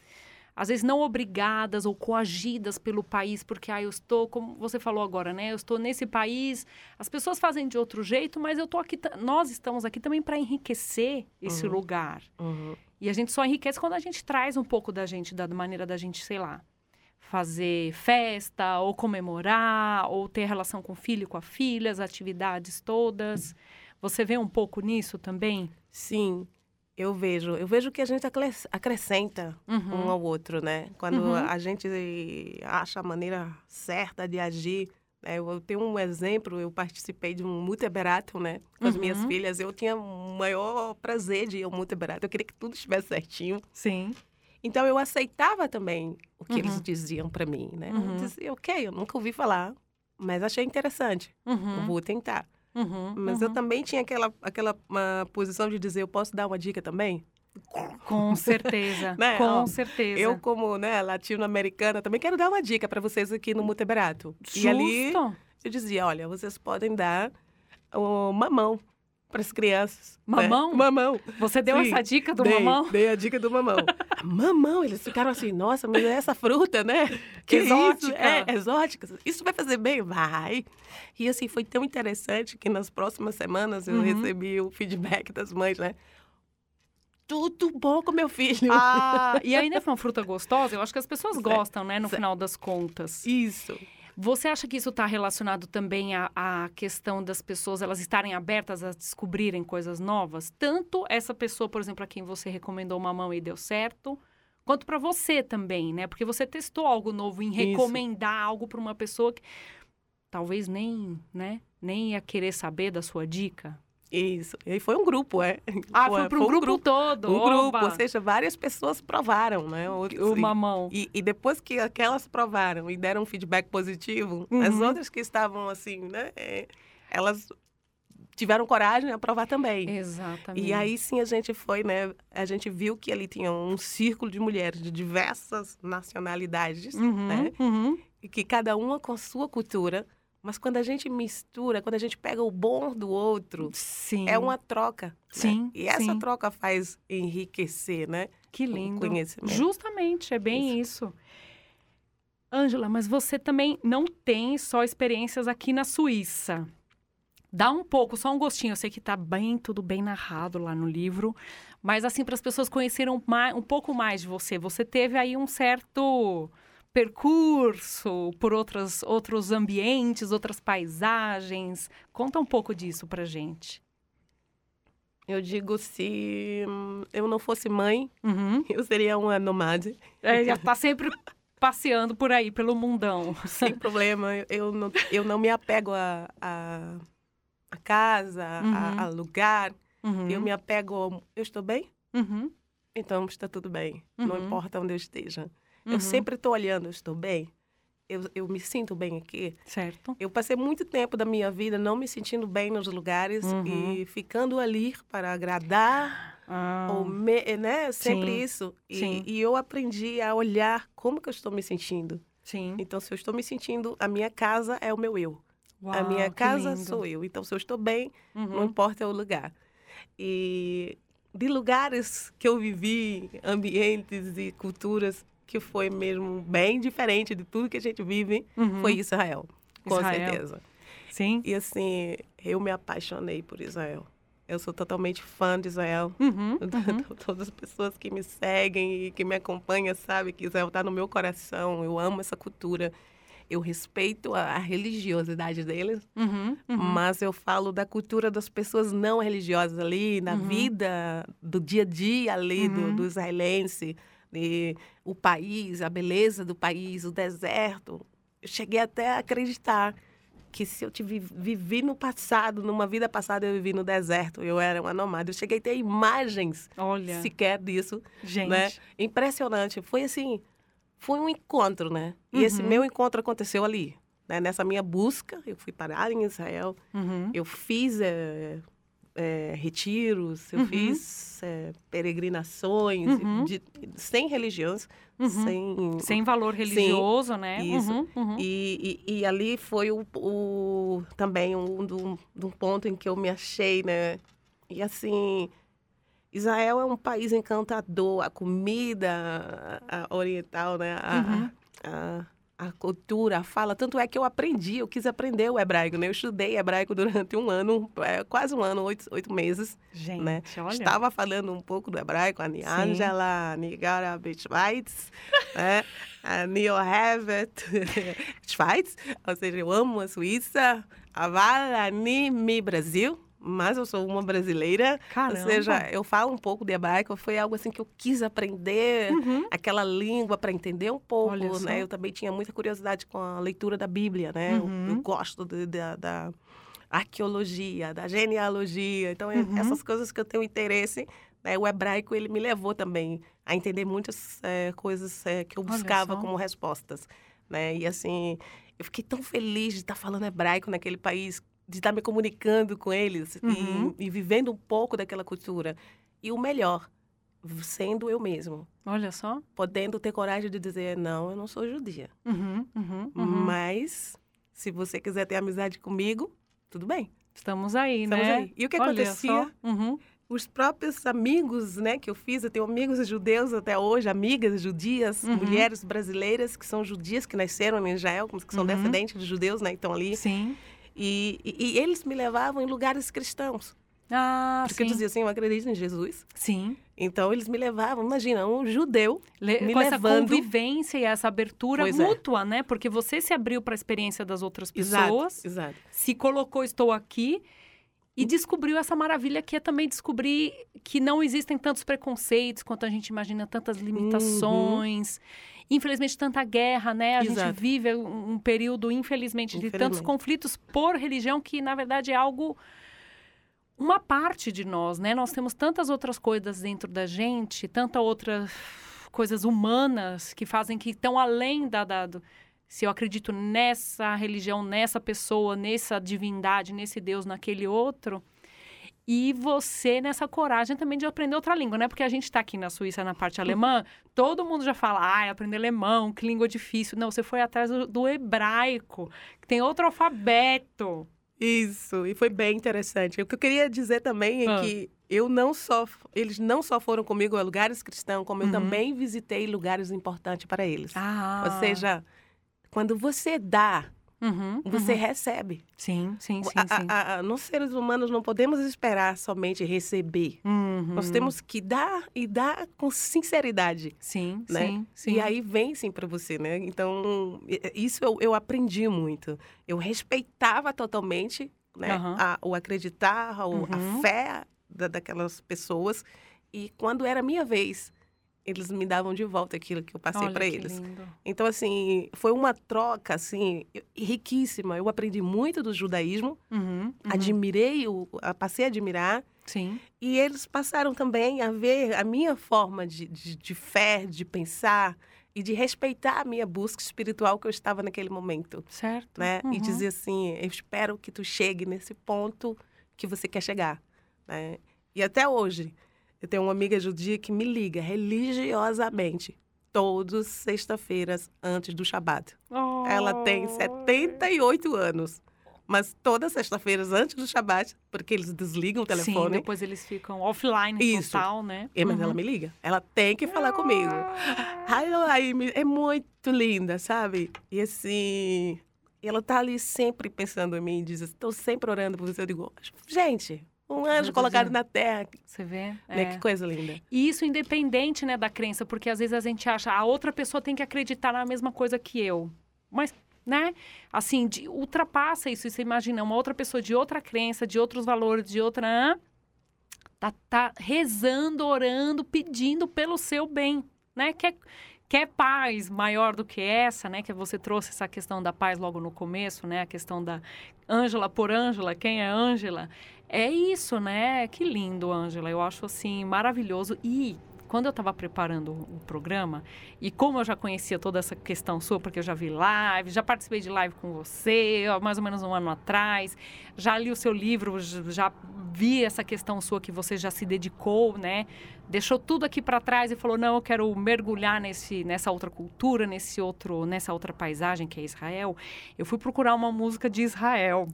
às vezes, não obrigadas ou coagidas pelo país, porque, ah, eu estou, como você falou agora, né? Eu estou nesse país, as pessoas fazem de outro jeito, mas eu estou aqui, nós estamos aqui também para enriquecer esse Uhum. lugar. Uhum. E a gente só enriquece quando a gente traz um pouco da gente, da maneira da gente, sei lá, fazer festa, ou comemorar, ou ter relação com o filho, com a filha, as atividades todas. Você vê um pouco nisso também? Sim, eu vejo. Eu vejo que a gente acres- acrescenta Uhum. um ao outro, né? Quando Uhum. a gente acha a maneira certa de agir. né? Eu tenho um exemplo, eu participei de um multiberato, né? Com as minhas Uhum. filhas. Eu tinha o maior prazer de ir ao multiberato. Eu queria que tudo estivesse certinho. Sim. Então, eu aceitava também o que eles Uhum. diziam para mim, né? Uhum. Eu dizia, ok, eu nunca ouvi falar, mas achei interessante. Uhum. Vou tentar. Uhum, Mas eu uhum. também tinha aquela, aquela uma posição de dizer, eu posso dar uma dica também? Com certeza, Né? com Ó, certeza. Eu, como né, latino-americana, também quero dar uma dica para vocês aqui no Multiberato. E ali Justo. eu dizia, olha, vocês podem dar o mamão para as crianças. né? Mamão? Mamão. Você deu Sim, essa dica do dei, mamão? Dei a dica do mamão. mamão, eles ficaram assim, nossa, mas é essa fruta, né? Que Exótica. Isso? É, exótica. Isso vai fazer bem? Vai. E assim, foi tão interessante que nas próximas semanas eu Uhum. recebi o feedback das mães, né? Tudo bom com meu filho. Ah, e ainda foi uma fruta gostosa, eu acho que as pessoas Certo, gostam, né, no certo. final das contas. Isso. Você acha que isso está relacionado também à, à questão das pessoas elas estarem abertas a descobrirem coisas novas? Tanto essa pessoa, por exemplo, a quem você recomendou mamão e deu certo, quanto para você também, né? Porque você testou algo novo em Isso. recomendar algo para uma pessoa que talvez nem, né, nem ia querer saber da sua dica. Isso. E foi um grupo, é. Ah, foi para um grupo todo, Um grupo, oba. ou seja, várias pessoas provaram, né? O, O mamão. E, e depois que aquelas provaram e deram um feedback positivo, Uhum. as outras que estavam assim, né? é, elas tiveram coragem a provar também. Exatamente. E aí sim a gente foi, né? A gente viu que ali tinha um círculo de mulheres de diversas nacionalidades, Uhum, né? uhum. E que cada uma com a sua cultura. Mas quando a gente mistura, quando a gente pega o bom do outro, Sim. é uma troca. né? Sim, E essa sim. troca faz enriquecer, né? Que o lindo. conhecimento. Justamente, é bem isso. Ângela, mas você também não tem só experiências aqui na Suíça. Dá um pouco, só um gostinho. Eu sei que tá bem, tudo bem narrado lá no livro. Mas assim, para as pessoas conhecerem um, um pouco mais de você. Você teve aí um certo percurso por outras, outros ambientes, outras paisagens. Conta um pouco disso pra gente. Eu digo, se eu não fosse mãe, Uhum. eu seria uma nomade. É, já tá sempre passeando por aí, pelo mundão. Sem problema. Eu- não, eu não me apego a, a, a casa, Uhum. a, a lugar. Uhum. Eu me apego eu estou bem? Uhum. Então está tudo bem. Não Uhum. importa onde eu esteja. Uhum. Eu sempre estou olhando, eu estou bem. Eu, eu me sinto bem aqui. Certo. Eu passei muito tempo da minha vida não me sentindo bem nos lugares Uhum. e ficando ali para agradar, ou me- né? Sempre Sim, isso. E, sim. e eu aprendi a olhar como que eu estou me sentindo. Sim. Então, se eu estou me sentindo, a minha casa é o meu eu. a Uau, minha que casa lindo. sou eu. Então, se eu estou bem, não Uhum. importa o lugar. E de lugares que eu vivi, ambientes e culturas que foi mesmo bem diferente de tudo que a gente vive, Uhum. foi Israel, com Israel. certeza. Sim. E assim, eu me apaixonei por Israel. Eu sou totalmente fã de Israel. Uhum, Todas as pessoas que me seguem e que me acompanham sabem que Israel está no meu coração. Eu amo essa cultura. Eu respeito a, a religiosidade deles, Uhum, uhum. mas eu falo da cultura das pessoas não religiosas ali, na Uhum. vida do dia a dia ali do, Uhum. do israelense, de, o país, a beleza do país, o deserto. Eu cheguei até a acreditar que se eu tive, vivi no passado, numa vida passada, eu vivi no deserto, eu era uma nomada. Eu cheguei a ter imagens Olha. sequer disso. Gente. Né? Impressionante. Foi assim, foi um encontro, né? E esse Uhum. meu encontro aconteceu ali. Né? Nessa minha busca, eu fui parar em Israel, Uhum. eu fiz eh, eh, retiros, eu Uhum. fiz eh, peregrinações, Uhum. de- sem religiões, Uhum. sem... Sem valor Sim, religioso, né? Isso. Uhum, uhum. E, e, e ali foi o, o- também um, do, do ponto em que eu me achei, né? E assim, Israel é um país encantador, a comida a- a oriental, né? A, Uhum. a, a cultura, a fala. Tanto é que eu aprendi, eu quis aprender o hebraico, né? Eu estudei hebraico durante um ano, é, quase um ano, oito, oito meses. Gente, né? olha. Estava falando um pouco do hebraico, a Sim. Angela, a Nigara Schweiz, né? a Neo Hevet Schweiz, ou seja, eu amo a Suíça, a Valani Mi Brasil, mas eu sou uma brasileira, Caramba. ou seja, eu falo um pouco de hebraico, foi algo assim que eu quis aprender, Uhum. aquela língua para entender um pouco, Olha só. né? Eu também tinha muita curiosidade com a leitura da Bíblia, né? Eu- Uhum. Eu, gosto de- da- da arqueologia, da genealogia. Então, é- Uhum. essas coisas que eu tenho interesse, né, o hebraico ele me levou também a entender muitas eh, coisas eh, que eu buscava como respostas. Né? E assim, eu fiquei tão feliz de estar falando hebraico naquele país, de estar me comunicando com eles Uhum. e, e vivendo um pouco daquela cultura. E o melhor, sendo eu mesmo. Olha só. Podendo ter coragem de dizer, não, eu não sou judia. Uhum, uhum, uhum. Mas, se você quiser ter amizade comigo, tudo bem. Estamos aí, Estamos né? aí. E o que Olha acontecia? Uhum. Os próprios amigos, né, que eu fiz, eu tenho amigos judeus até hoje, amigas judias, Uhum. mulheres brasileiras que são judias, que nasceram em Israel, que são descendentes de judeus, né, que estão ali. Sim. E, e, e eles me levavam em lugares cristãos. Ah, Porque eu sim. dizia assim, eu acredito em Jesus. Sim. Então, eles me levavam, imagina, um judeu Le- me com essa levando... convivência e essa abertura Pois é. mútua, né? Porque você se abriu para a experiência das outras Exato, pessoas, exato. se colocou, estou aqui, e descobriu essa maravilha que é também descobrir que não existem tantos preconceitos quanto a gente imagina, tantas limitações. Infelizmente, tanta guerra, né? A gente Exato. vive um, um período, infelizmente, de tantos Infelizmente. conflitos por religião que, na verdade, é algo uma parte de nós, né? Nós temos tantas outras coisas dentro da gente, tanta outras coisas humanas que fazem que estão além da, da do- se eu acredito nessa religião, nessa pessoa, nessa divindade, nesse Deus, naquele outro. E você nessa coragem também de aprender outra língua, né? Porque a gente está aqui na Suíça, na parte alemã, todo mundo já fala, ah, aprender alemão, que língua difícil. Não, você foi atrás do, do hebraico, que tem outro alfabeto. Isso, e foi bem interessante. O que eu queria dizer também é Ah. que eu não só, eles não só foram comigo a lugares cristãos, como Uhum. eu também visitei lugares importantes para eles. Ah. Ou seja, quando você dá, Uhum, você uhum. recebe. Sim, sim, sim, A- sim. a- a- nós seres humanos não podemos esperar somente receber. Uhum. Nós temos que dar e dar com sinceridade. Sim, né? sim, sim. E aí vem sim para você, né? Então, isso eu, eu aprendi muito. Eu respeitava totalmente né? A- o acreditar, o- Uhum. a fé da, daquelas pessoas. E quando era minha vez, eles me davam de volta aquilo que eu passei para eles. lindo. Então, assim, foi uma troca, assim, riquíssima. Eu aprendi muito do judaísmo, Uhum, uhum. admirei, o, passei a admirar. Sim. E eles passaram também a ver a minha forma de, de, de fé, de pensar e de respeitar a minha busca espiritual que eu estava naquele momento. Certo. Né? E Uhum. dizer assim, eu espero que tu chegue nesse ponto que você quer chegar. Né? E até hoje, eu tenho uma amiga judia que me liga religiosamente, todas sexta-feiras antes do Shabat. Ela tem 78 anos. Mas todas sexta-feiras antes do Shabat, porque eles desligam o telefone. Sim, depois eles ficam offline Isso. total, né? É, mas Uhum. ela me liga. Ela tem que falar comigo. Ai, ai, é muito linda, sabe? E assim, ela tá ali sempre pensando em mim, diz, estou sempre orando por você. Eu digo, gente, um anjo colocado Deus. na terra. Você vê? Né? É. Que coisa linda. E isso independente, né, da crença, porque às vezes a gente acha a outra pessoa tem que acreditar na mesma coisa que eu. Mas, né, assim, de- ultrapassa isso. E Você imagina uma outra pessoa de outra crença, de outros valores, de outra. Tá, tá rezando, orando, pedindo pelo seu bem, né? Quer, quer paz maior do que essa, né? Que você trouxe essa questão da paz logo no começo, né? A questão da Ângela por Ângela, quem é Ângela? É isso, né? Que lindo, Ângela. Eu acho assim maravilhoso. E quando eu estava preparando o programa, e como eu já conhecia toda essa questão sua, porque eu já vi live, já participei de live com você, mais ou menos um ano atrás, já li o seu livro, já vi essa questão sua que você já se dedicou, né? Deixou tudo aqui para trás e falou: "Não, eu quero mergulhar nesse nessa outra cultura, nesse outro, nessa outra paisagem que é Israel". Eu fui procurar uma música de Israel.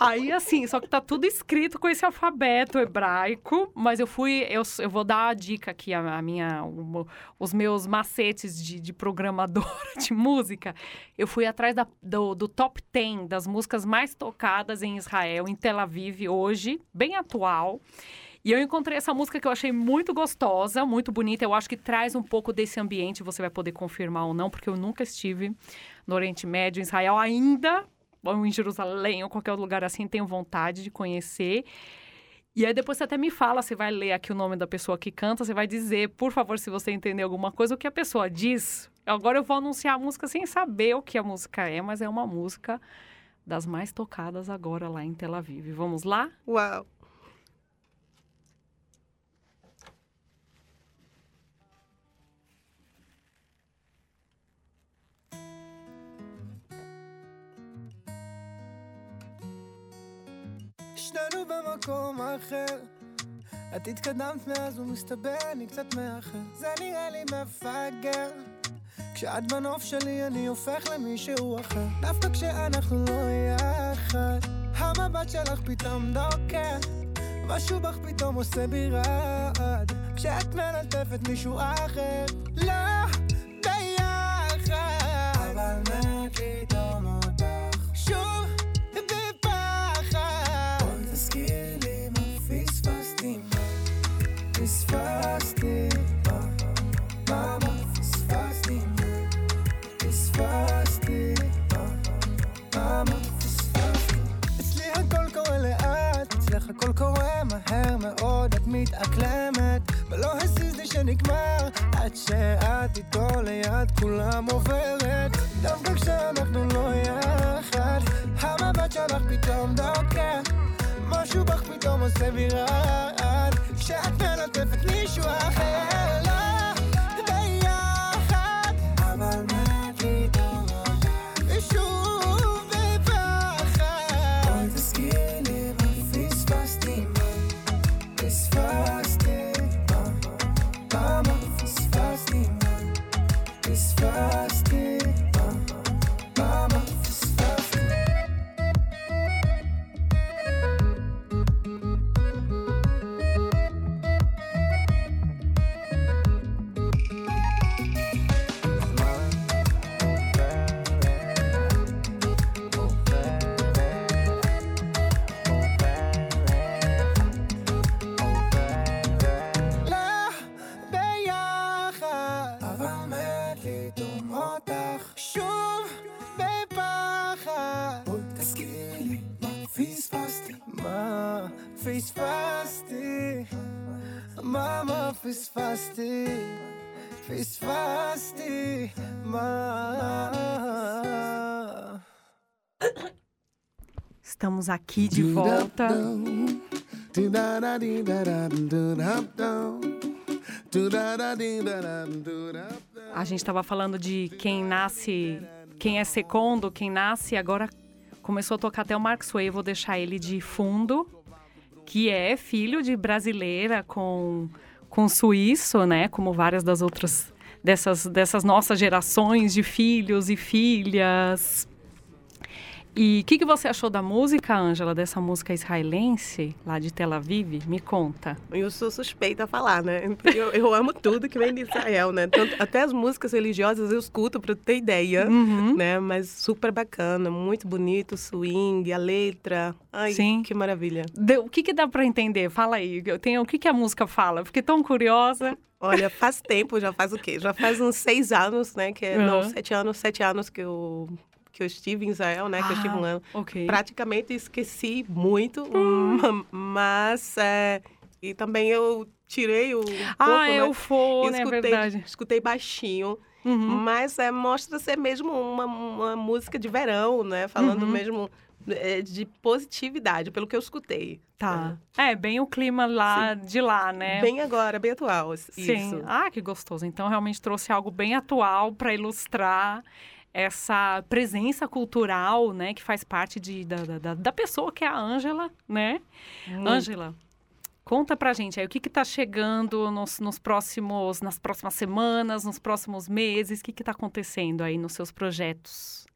Aí, assim, só que tá tudo escrito com esse alfabeto hebraico, mas eu fui, eu, eu vou dar a dica aqui, a, a minha, os meus macetes de, de programadora de música. Eu fui atrás da- do, do top 10 das músicas mais tocadas em Israel, em Tel Aviv, hoje, bem atual. E eu encontrei essa música que eu achei muito gostosa, muito bonita. Eu acho que traz um pouco desse ambiente, você vai poder confirmar ou não, porque eu nunca estive no Oriente Médio, em Israel ainda, ou em Jerusalém, ou qualquer lugar assim, tenho vontade de conhecer. E aí depois você até me fala, você vai ler aqui o nome da pessoa que canta, você vai dizer, por favor, se você entender alguma coisa, o que a pessoa diz. Agora eu vou anunciar a música sem saber o que a música é, mas é uma música das mais tocadas agora lá em Tel Aviv. Vamos lá? Uau! שנינו במקום אחר. את התקדמת מאז ומסתבר אני קצת מאחר. זה נראה לי מפגר. כשאת בנוף שלי אני הופך למישהו אחר. דווקא כשאנחנו לא יחד המבט שלך פתאום דוקר. משהו בך פתאום עושה בי רעד. כשאת מלטפת מישהו אחר לא ביחד. אבל מת לטעום אותך? שוב פספסתי מה מה פספסתי פספסתי מה מה פספסתי אצלי הכל קורה לאט אצלך הכל קורה מהר מאוד את מתאקלמת ולא הזיז לי שנגמר עד שאת איתו ליד כולם עוברת. דווקא כשאנחנו לא יחד המבט שלך פתאום דוקר משהו בך פתאום עושה בי רעד. כשאת מלטפת מישהו אחר Estamos aqui de volta. A gente estava falando de quem nasce, quem é secondo, quem nasce, agora começou a tocar até o Mark Sway, vou deixar ele de fundo, que é filho de brasileira com, com suíço, né? Como várias das outras dessas, dessas nossas gerações de filhos e filhas. E o que, que você achou da música, Ângela, dessa música israelense, lá de Tel Aviv? Me conta. Eu sou suspeita a falar, né? Eu, eu amo tudo que vem de Israel, né? Tanto, até as músicas religiosas eu escuto para ter ideia, Uhum. né? Mas super bacana, muito bonito, swing, a letra. Ai, Sim. que maravilha. Deu- o que, que dá para entender? Fala aí. Eu tenho, o que, que a música fala? Fiquei tão curiosa. Olha, faz tempo, já faz o quê? Já faz uns seis anos, né? Que, é- Não, Uhum. sete anos, sete anos que eu, que eu estive em Israel, né? Que eu estive um Ah, ano. ok. Praticamente esqueci muito, Hum. mas... é, e também eu tirei o Ah, pouco, é né? o fone, é escutei, verdade. Escutei baixinho. Uhum. Mas é, mostra ser mesmo uma, uma música de verão, né? Falando Uhum. mesmo é, de positividade, pelo que eu escutei. Tá. É, bem o clima lá de lá, né? Bem agora, bem atual. Isso. Sim. Ah, que gostoso. Então, realmente trouxe algo bem atual para ilustrar essa presença cultural, né? Que faz parte de, da, da- da, pessoa que é a Ângela, né? Ângela, conta pra gente aí o que que tá chegando nos, nos próximos, nas próximas semanas, nos próximos meses, o que que tá acontecendo aí nos seus projetos?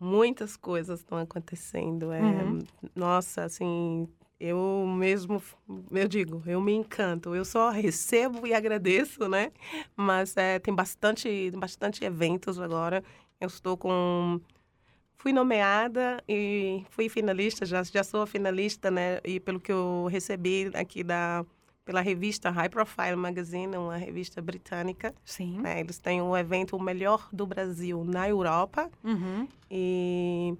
Muitas coisas estão acontecendo. É, Uhum. Nossa, assim, eu mesmo, eu digo, eu me encanto. Eu só recebo e agradeço, né? Mas é, tem bastante, bastante eventos agora. Eu estou com fui nomeada e fui finalista, já, já sou finalista, né? E pelo que eu recebi aqui da pela revista High Profile Magazine, uma revista britânica. Sim. né, Eles têm um evento o melhor do Brasil na Europa. Uhum. E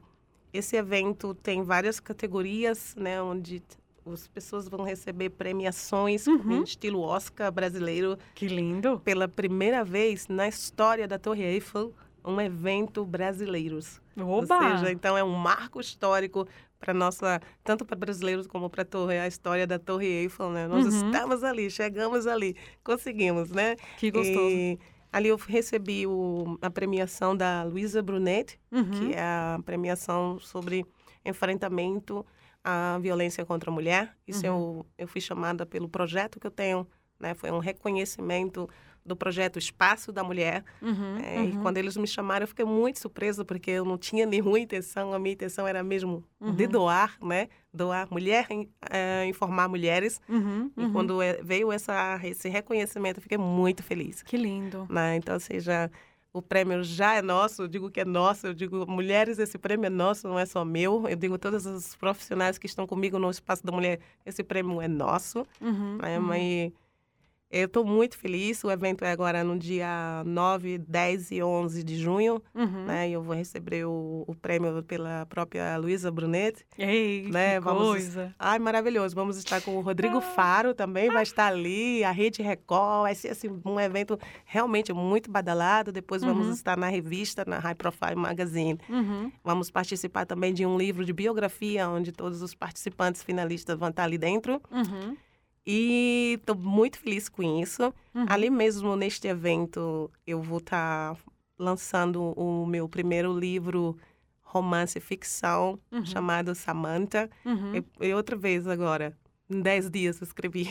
esse evento tem várias categorias, né, onde as pessoas vão receber premiações em estilo Oscar brasileiro. Que lindo! Pela primeira vez na história da Torre Eiffel, um evento brasileiros. Oba! Ou seja, então é um marco histórico para nossa, tanto para brasileiros como para a Torre, a história da Torre Eiffel, né? Nós Uhum. estamos ali, chegamos ali, conseguimos, né? Que gostoso. E ali eu recebi o- a premiação da Luísa Brunet, Uhum. que é a premiação sobre enfrentamento à violência contra a mulher. Isso Uhum. eu, eu fui chamada pelo projeto que eu tenho, né? Foi um reconhecimento do projeto Espaço da Mulher. Uhum, É, E uhum. quando eles me chamaram, eu fiquei muito surpresa, porque eu não tinha nenhuma intenção. A minha intenção era mesmo de Uhum. doar, né? Doar mulher, eh, informar mulheres. Uhum, E uhum. quando eh, veio essa, esse reconhecimento, eu fiquei muito feliz. Que lindo. Né? Então, seja, o prêmio já é nosso, eu digo que é nosso, eu digo, mulheres, esse prêmio é nosso, não é só meu. Eu digo, todos os profissionais que estão comigo no Espaço da Mulher, esse prêmio é nosso. Uhum, né? uhum. Mas eu estou muito feliz. O evento é agora no dia 9, 10 e 11 de junho. Uhum. Né? E eu vou receber o, o prêmio pela própria Luísa Brunet. Ei, né? que coisa. Ai, maravilhoso. Vamos estar com o Rodrigo Faro também, vai estar ali, a Rede Record. Vai ser assim, um evento realmente muito badalado. Depois vamos Uhum. estar na revista, na High Profile Magazine. Uhum. Vamos participar também de um livro de biografia, onde todos os participantes finalistas vão estar ali dentro. Uhum. E estou muito feliz com isso. Uhum. Ali mesmo, neste evento, eu vou estar lançando o meu primeiro livro romance ficção, Uhum. chamado Samantha. Uhum. E, e outra vez agora, em 10 dias eu escrevi.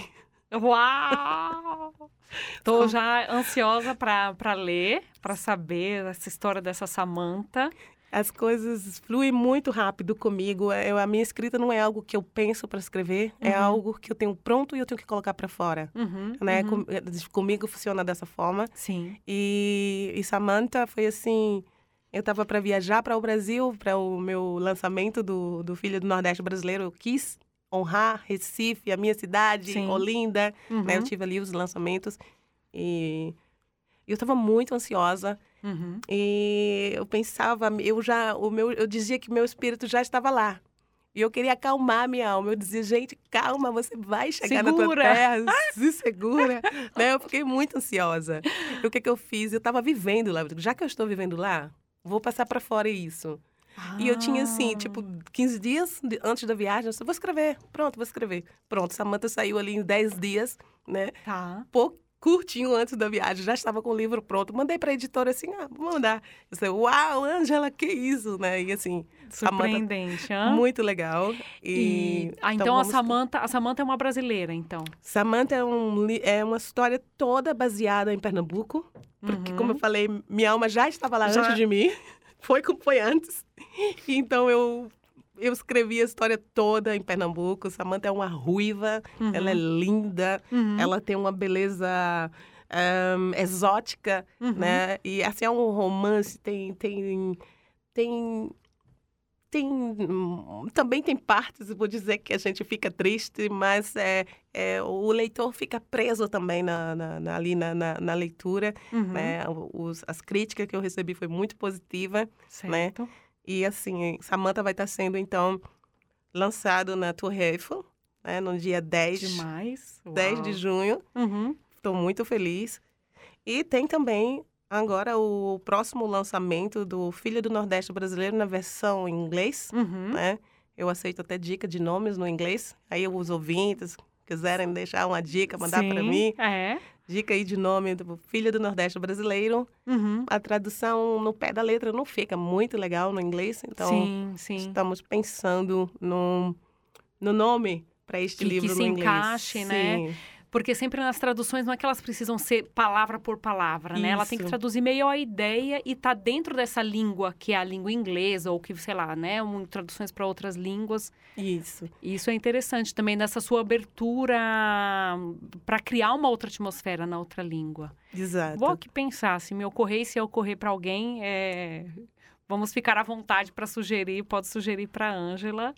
Uau! Tô já ansiosa para ler, para saber essa história dessa Samantha. As coisas fluem muito rápido comigo. Eu, a minha escrita não é algo que eu penso para escrever, é Uhum. algo que eu tenho pronto e eu tenho que colocar para fora. Uhum, Né? uhum. Com- comigo funciona dessa forma. Sim. E, e Samantha foi assim. Eu estava para viajar para o Brasil, para o meu lançamento do, do Filho do Nordeste Brasileiro. Eu quis honrar Recife, a minha cidade, Sim. Olinda. Né? Eu Uhum. tive ali os lançamentos. E eu estava muito ansiosa. Uhum. E eu pensava, eu já, o meu, eu dizia que meu espírito já estava lá. E eu queria acalmar a minha alma. Eu dizia, gente, calma, você vai chegar na tua Segura. terra, se segura. né? Eu fiquei muito ansiosa. E o que, que eu fiz? Eu estava vivendo lá. Já que eu estou vivendo lá, vou passar para fora isso. E eu tinha, assim, tipo, 15 dias antes da viagem, eu disse, vou escrever. Pronto, vou escrever. Pronto, Samantha saiu ali em 10 dias, né? Tá. Pouco, curtinho antes da viagem, já estava com o livro pronto. Mandei para a editora assim, ah, vou mandar. Eu disse, uau, Ângela, que isso, né? E assim, Surpreendente, muito legal. E, E, ah, então, a vamos- Samantha, a Samantha é uma brasileira, então. Samantha é, um, é uma história toda baseada em Pernambuco. Porque, como eu falei, minha alma já estava lá Já- antes de mim. Foi como foi antes. Então, eu, eu escrevi a história toda em Pernambuco. Samantha é uma ruiva, Uhum. ela é linda, Uhum. ela tem uma beleza ahn, exótica, Uhum. né? E, assim, é um romance, tem... tem, tem tem hum, também tem partes, vou dizer que a gente fica triste, mas é, é, o leitor fica preso também na, na- na- ali na, na, na leitura. Uhum. Né? Os- as críticas que eu recebi foi muito positiva, né? E assim, Samantha vai estar sendo então lançado na Torre Eiffel, né? no dia 10, Demais. 10 de Uau. junho. Uhum. Estou muito feliz. E tem também agora o próximo lançamento do Filho do Nordeste Brasileiro na versão em inglês, Uhum. né? Eu aceito até dica de nomes no inglês. Aí os ouvintes quiserem deixar uma dica, mandar para mim. É. Dica aí de nome do Filho do Nordeste Brasileiro. Uhum. A tradução no pé da letra não fica muito legal no inglês, então sim, sim. estamos pensando no, no nome para este Que, livro que no se inglês. encaixe, né? Porque sempre nas traduções não é que elas precisam ser palavra por palavra, né? Ela tem que traduzir meio a ideia e tá dentro dessa língua que é a língua inglesa ou que, sei lá, né, um, traduções para outras línguas. Isso. Isso é interessante também dessa sua abertura para criar uma outra atmosfera na outra língua. Exato. Vou aqui pensar, se me ocorrer se ocorrer para alguém, é... vamos ficar à vontade para sugerir, pode sugerir para Ângela.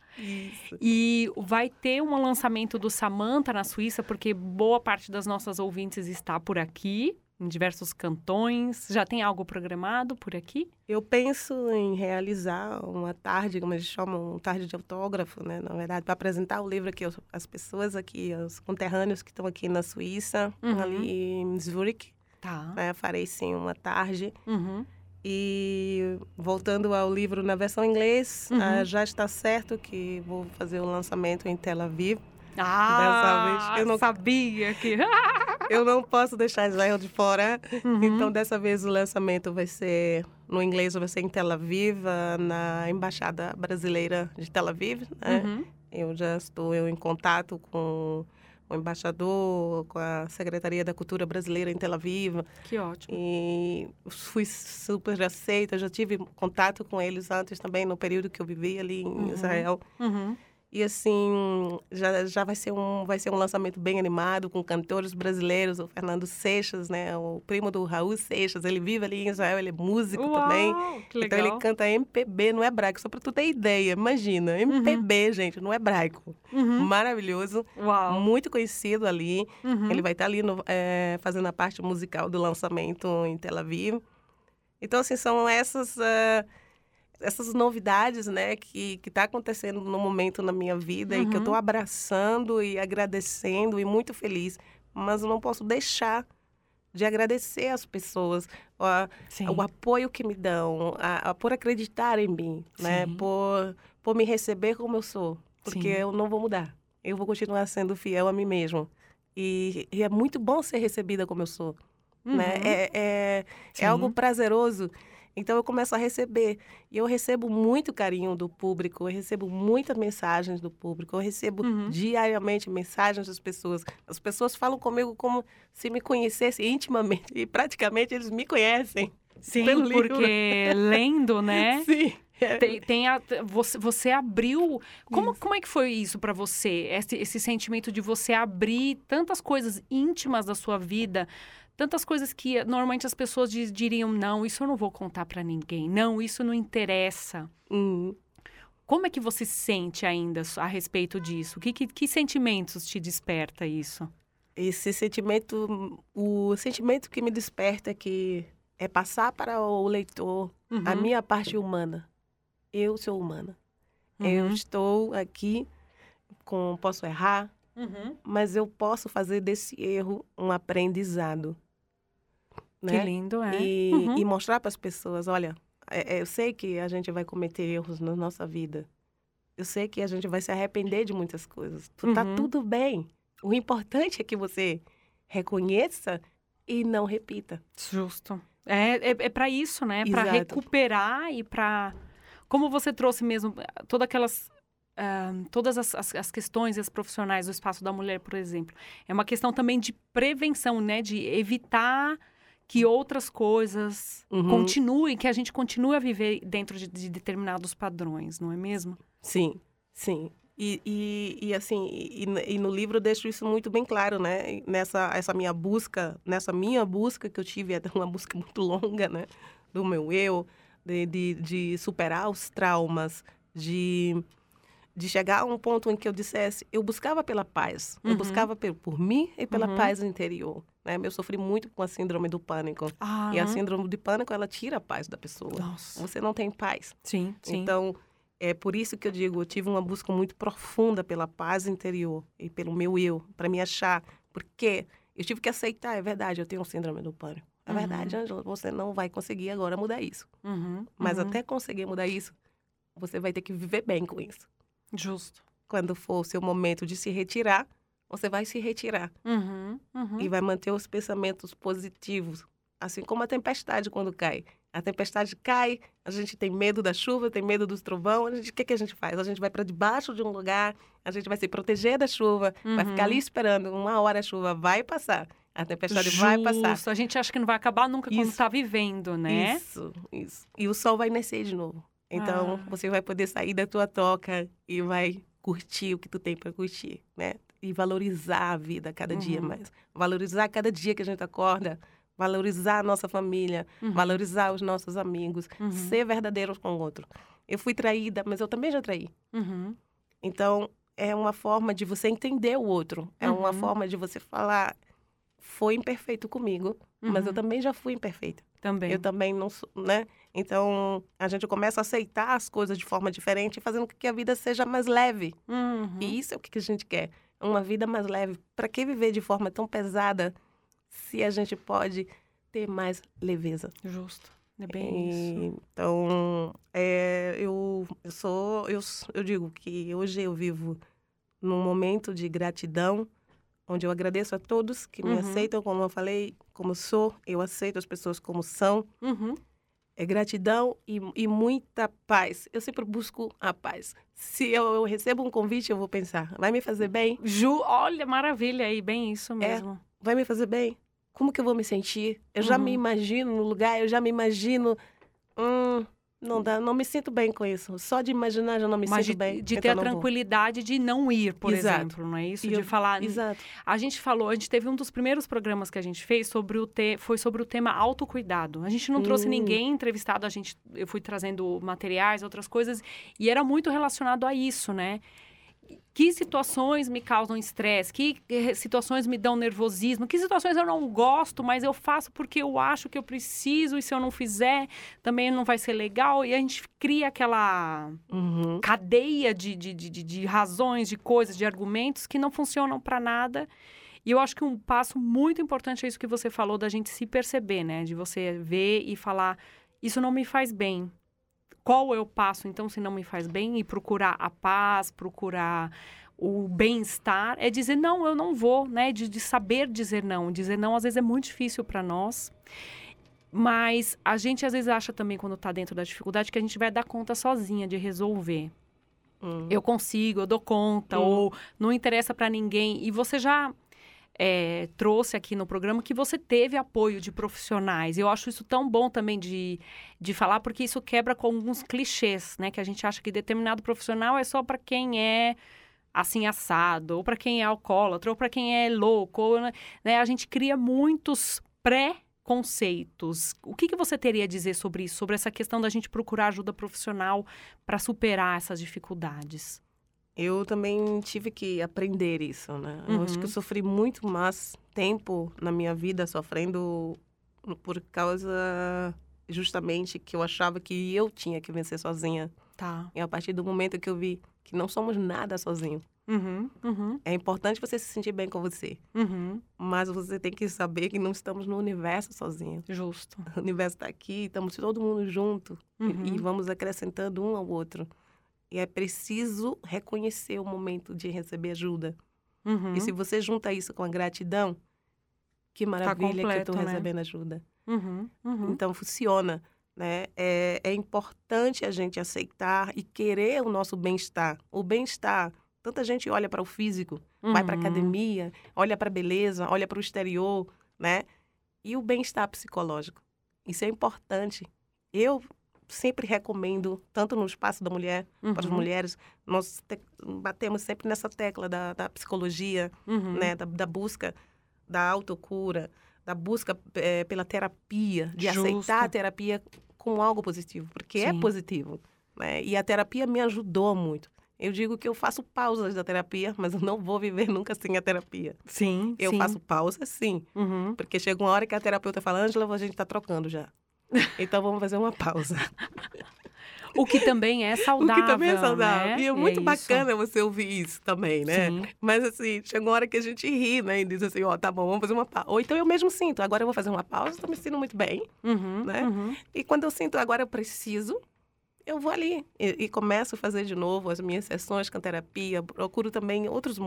E vai ter um lançamento do Samantha na Suíça, porque boa parte das nossas ouvintes está por aqui, em diversos cantões. Já tem algo programado por aqui? Eu penso em realizar uma tarde, como eles chamam, uma tarde de autógrafo, né? Na verdade, para apresentar o livro aqui às pessoas aqui, aos conterrâneos que estão aqui na Suíça, Uhum. ali em Zurich. Tá. né? Farei sim uma tarde. Uhum. E voltando ao livro na versão inglês, Uhum. ah, já está certo que vou fazer o lançamento em Tel Aviv. Ah, Dessa vez eu não sabia que... Eu não posso deixar Israel de fora. Uhum. Então, dessa vez, o lançamento vai ser no inglês, vai ser em Tel Aviv, ah, na Embaixada Brasileira de Tel Aviv. Né? Uhum. Eu já estou eu, em contato com o embaixador, com a Secretaria da Cultura Brasileira em Tel Aviv. Que ótimo. E fui super aceita. Já tive contato com eles antes também, no período que eu vivi ali em Uhum. Israel. Uhum. E assim, já, já vai, ser um, vai ser um lançamento bem animado, com cantores brasileiros, o Fernando Seixas, né? O primo do Raul Seixas, ele vive ali em Israel, ele é músico Uau, também. Então ele canta MPB no hebraico, só para tu ter ideia, imagina, MPB, gente, no hebraico. Uhum. Maravilhoso, Uau. muito conhecido ali. Uhum. Ele vai estar ali no- eh, fazendo a parte musical do lançamento em Tel Aviv. Então, assim, são essas... eh, essas novidades, né, que que está acontecendo no momento na minha vida e que eu Uhum. estou abraçando e agradecendo e muito feliz, mas eu não posso deixar de agradecer as pessoas Sim. o apoio que me dão, a, a- por acreditar em mim, né, Sim. por por me receber como eu sou, porque Sim. eu não vou mudar, eu vou continuar sendo fiel a mim mesmo e, e é muito bom ser recebida como eu sou, né, Uhum. é, é, Sim. é algo prazeroso. Então eu começo a receber. E eu recebo muito carinho do público, eu recebo muitas mensagens do público, eu recebo Uhum. diariamente mensagens das pessoas. As pessoas falam comigo como se me conhecessem intimamente. E praticamente eles me conhecem. Sim, porque lendo, né? Sim. Tem, tem a- você, você abriu. Como, como é que foi isso para você? Esse, esse sentimento de você abrir tantas coisas íntimas da sua vida, tantas coisas que normalmente as pessoas diz- diriam: não, isso eu não vou contar para ninguém, não, isso não interessa. Uhum. Como é que você se sente ainda a respeito disso? Que, que, que sentimentos te desperta isso? Esse sentimento, o sentimento que me desperta é que é passar para o leitor a Uhum. minha parte humana. Eu sou humana. Eu estou aqui com posso errar, Uhum. mas eu posso fazer desse erro um aprendizado. Que né? lindo, é. E, Uhum. e mostrar para as pessoas, olha, é- é, eu sei que a gente vai cometer erros na nossa vida. Eu sei que a gente vai se arrepender de muitas coisas. Tá Uhum. tudo bem. O importante é que você reconheça e não repita. Justo. É, é, é para isso, né? Para recuperar e para. Como você trouxe mesmo, eh, todas aquelas. ah, todas as, as, as questões e as profissionais do espaço da mulher, por exemplo. É uma questão também de prevenção, né? De evitar que outras coisas Uhum. continuem, que a gente continue a viver dentro de, de determinados padrões, não é mesmo? Sim, sim. E, e, e assim, e, e no livro eu deixo isso muito bem claro, né? Nessa essa minha busca, nessa minha busca que eu tive, é uma busca muito longa, né? Do meu eu, de, de, de superar os traumas, de, de chegar a um ponto em que eu dissesse, eu buscava pela paz, eu Uhum. buscava por, por mim e pela Uhum. paz interior. Né? Eu sofri muito com a síndrome do pânico. E a Aham. síndrome do pânico, ela tira a paz da pessoa. Nossa. Você não tem paz. Sim, sim. Então, é por isso que eu digo, eu tive uma busca muito profunda pela paz interior e pelo meu eu, para me achar. Porque eu tive que aceitar, é verdade, eu tenho síndrome do pânico. É Uhum. verdade, Ângela, você não vai conseguir agora mudar isso. Uhum, Mas uhum. até conseguir mudar isso, você vai ter que viver bem com isso. Justo. Quando for o seu momento de se retirar, você vai se retirar Uhum, uhum. e vai manter os pensamentos positivos, assim como a tempestade quando cai. A tempestade cai, a gente tem medo da chuva, tem medo dos trovão, a gente- o que, que a gente faz? A gente vai para debaixo de um lugar, a gente vai se proteger da chuva, vai ficar ali Uhum. esperando, uma hora a chuva vai passar, a tempestade vai passar. Justo. A gente acha que não vai acabar nunca quando está vivendo, né? Isso, isso. E o sol vai nascer de novo. Então, Ah. você vai poder sair da tua toca e vai curtir o que tu tem para curtir, né? E valorizar a vida cada dia Uhum. mais. Valorizar cada dia que a gente acorda. Valorizar a nossa família. Uhum. Valorizar os nossos amigos. Uhum. Ser verdadeiros com o outro. Eu fui traída, mas eu também já traí. Uhum. Então, é uma forma de você entender o outro. É uma Uhum. forma de você falar, foi imperfeito comigo, mas eu Uhum. também já fui imperfeita. Também. Eu também não sou, né? Então, a gente começa a aceitar as coisas de forma diferente, fazendo com que a vida seja mais leve. Uhum. E isso é o que a gente quer. Uma vida mais leve. Para que viver de forma tão pesada se a gente pode ter mais leveza? Justo. É bem isso. Então, é, eu, eu sou, eu, eu digo que hoje eu vivo num momento de gratidão, onde eu agradeço a todos que me Uhum. aceitam como eu falei, como sou, eu aceito as pessoas como são. Uhum. É gratidão e, e muita paz. Eu sempre busco a paz. Se eu, eu recebo um convite, eu vou pensar, vai me fazer bem? Ju, olha, maravilha aí, bem isso É, mesmo. vai me fazer bem? Como que eu vou me sentir? Eu já me Uhum. imagino no lugar, eu já me imagino. Não dá, não me sinto bem com isso. Só de imaginar já não me Mas sinto de, bem. de então ter a não vou. tranquilidade de não ir, por Exato. exemplo, não é isso? E de eu- falar. Exato. A gente falou, a gente teve um dos primeiros programas que a gente fez sobre o te, foi sobre o tema autocuidado. A gente não trouxe Hum. ninguém entrevistado, a gente eu fui trazendo materiais, outras coisas, e era muito relacionado a isso, né? Que situações me causam estresse? Que eh, situações me dão nervosismo? Que situações eu não gosto, mas eu faço porque eu acho que eu preciso e se eu não fizer também não vai ser legal? E a gente cria aquela Uhum. cadeia de, de, de, de- de razões, de coisas, de argumentos que não funcionam para nada. E eu acho que um passo muito importante é isso que você falou, da gente se perceber, né? De você ver e falar: isso não me faz bem. Qual o passo, então, se não me faz bem? E procurar a paz, procurar o bem-estar. É dizer: não, eu não vou, né? De, de saber dizer não. Dizer não, às vezes, é muito difícil para nós. Mas a gente, às vezes, acha também, quando está dentro da dificuldade, que a gente vai dar conta sozinha de resolver Hum. eu consigo, eu dou conta, Hum. ou não interessa para ninguém. E você já é, trouxe aqui no programa que você teve apoio de profissionais. Eu acho isso tão bom também de, de falar, porque isso quebra com alguns clichês, né? Que a gente acha que determinado profissional é só para quem é assim assado, ou para quem é alcoólatra, ou para quem é louco, ou, né? A gente cria muitos pré-conceitos. O que, que você teria a dizer sobre isso, sobre essa questão da gente procurar ajuda profissional para superar essas dificuldades? Eu também tive que aprender isso, né? Eu acho que eu Uhum. sofri muito mais tempo na minha vida sofrendo por causa justamente que eu achava que eu tinha que vencer sozinha. Tá. E a partir do momento que eu vi que não somos nada sozinhos. Uhum, uhum. É importante você se sentir bem com você. Uhum. Mas você tem que saber que não estamos no universo sozinhos. Justo. O universo está aqui, estamos todo mundo junto Uhum. e, e vamos acrescentando um ao outro. E é preciso reconhecer o momento de receber ajuda. Uhum. E se você junta isso com a gratidão, que maravilha que eu completo, estou né? recebendo ajuda. Uhum, uhum. Então funciona, né? É, é importante a gente aceitar e querer o nosso bem-estar. O bem-estar, tanta gente olha para o físico, vai para Uhum. academia, olha para a beleza, olha para o exterior, né? E o bem-estar psicológico. Isso é importante. Eu sempre recomendo, tanto no espaço da mulher, para as Uhum. mulheres, nós te- batemos sempre nessa tecla da, da psicologia, Uhum. né? Da, da busca da autocura, da busca eh, pela terapia, de Justo. aceitar a terapia com algo positivo, porque é Sim. positivo. Né? E a terapia me ajudou muito. Eu digo que eu faço pausas da terapia, mas eu não vou viver nunca sem a terapia. Sim, Eu sim. faço pausas, sim. Uhum. Porque chega uma hora que a terapeuta fala, Ângela, a gente está trocando já. Então vamos fazer uma pausa. O que também é saudável. O que também é saudável. né? E é muito isso. bacana você ouvir isso também, né? Sim. Mas assim, chega uma hora que a gente ri, né? E diz assim, ó, tá bom, vamos fazer uma pausa. Ou então eu mesmo sinto, agora eu vou fazer uma pausa, tô me sentindo muito bem, Uhum, né? uhum. E quando eu sinto, agora eu preciso, eu vou ali e, e começo a fazer de novo as minhas sessões com terapia. Procuro também outros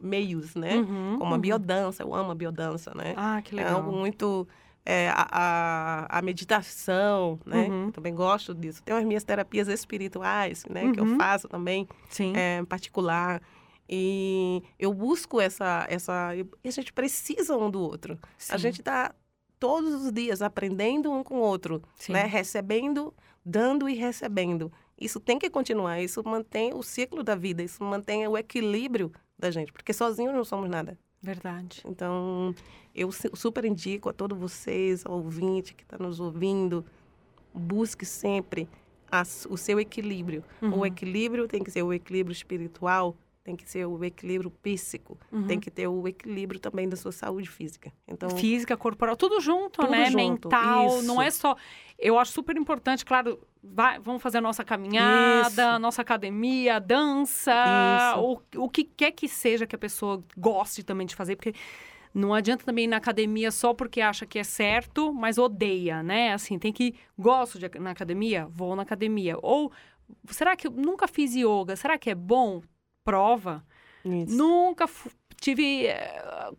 meios, né? Uhum, Como a uhum. biodança, eu amo a biodança, né? Ah, que É legal. algo muito. É, a, a, a meditação, né? Uhum. Também gosto disso. Tem as minhas terapias espirituais, né? Que eu Uhum. faço também, Sim. é, particular. E eu busco essa, essa. E a gente precisa um do outro. A Sim. gente está todos os dias aprendendo um com o outro, Sim. né? Recebendo, dando e recebendo. Isso tem que continuar. Isso mantém o ciclo da vida. Isso mantém o equilíbrio da gente, porque sozinhos não somos nada. Verdade. Então, eu su- super indico a todos vocês, ao ouvinte que está nos ouvindo, busque sempre as- o seu equilíbrio. Uhum. O equilíbrio tem que ser o equilíbrio espiritual, tem que ser o equilíbrio psíquico, Uhum. tem que ter o equilíbrio também da sua saúde física. Então, Física, corporal, tudo junto, Tudo né? junto, Mental, não isso. é só. Eu acho super importante, claro, vai- vamos fazer a nossa caminhada, Isso. nossa academia, dança, o, o que quer que seja que a pessoa goste também de fazer, porque não adianta também ir na academia só porque acha que é certo, mas odeia, né? Assim, tem que. Gosto de na academia? Vou na academia. Ou será que eu nunca fiz yoga? Será que é bom? Prova. Isso. Nunca tive. eh,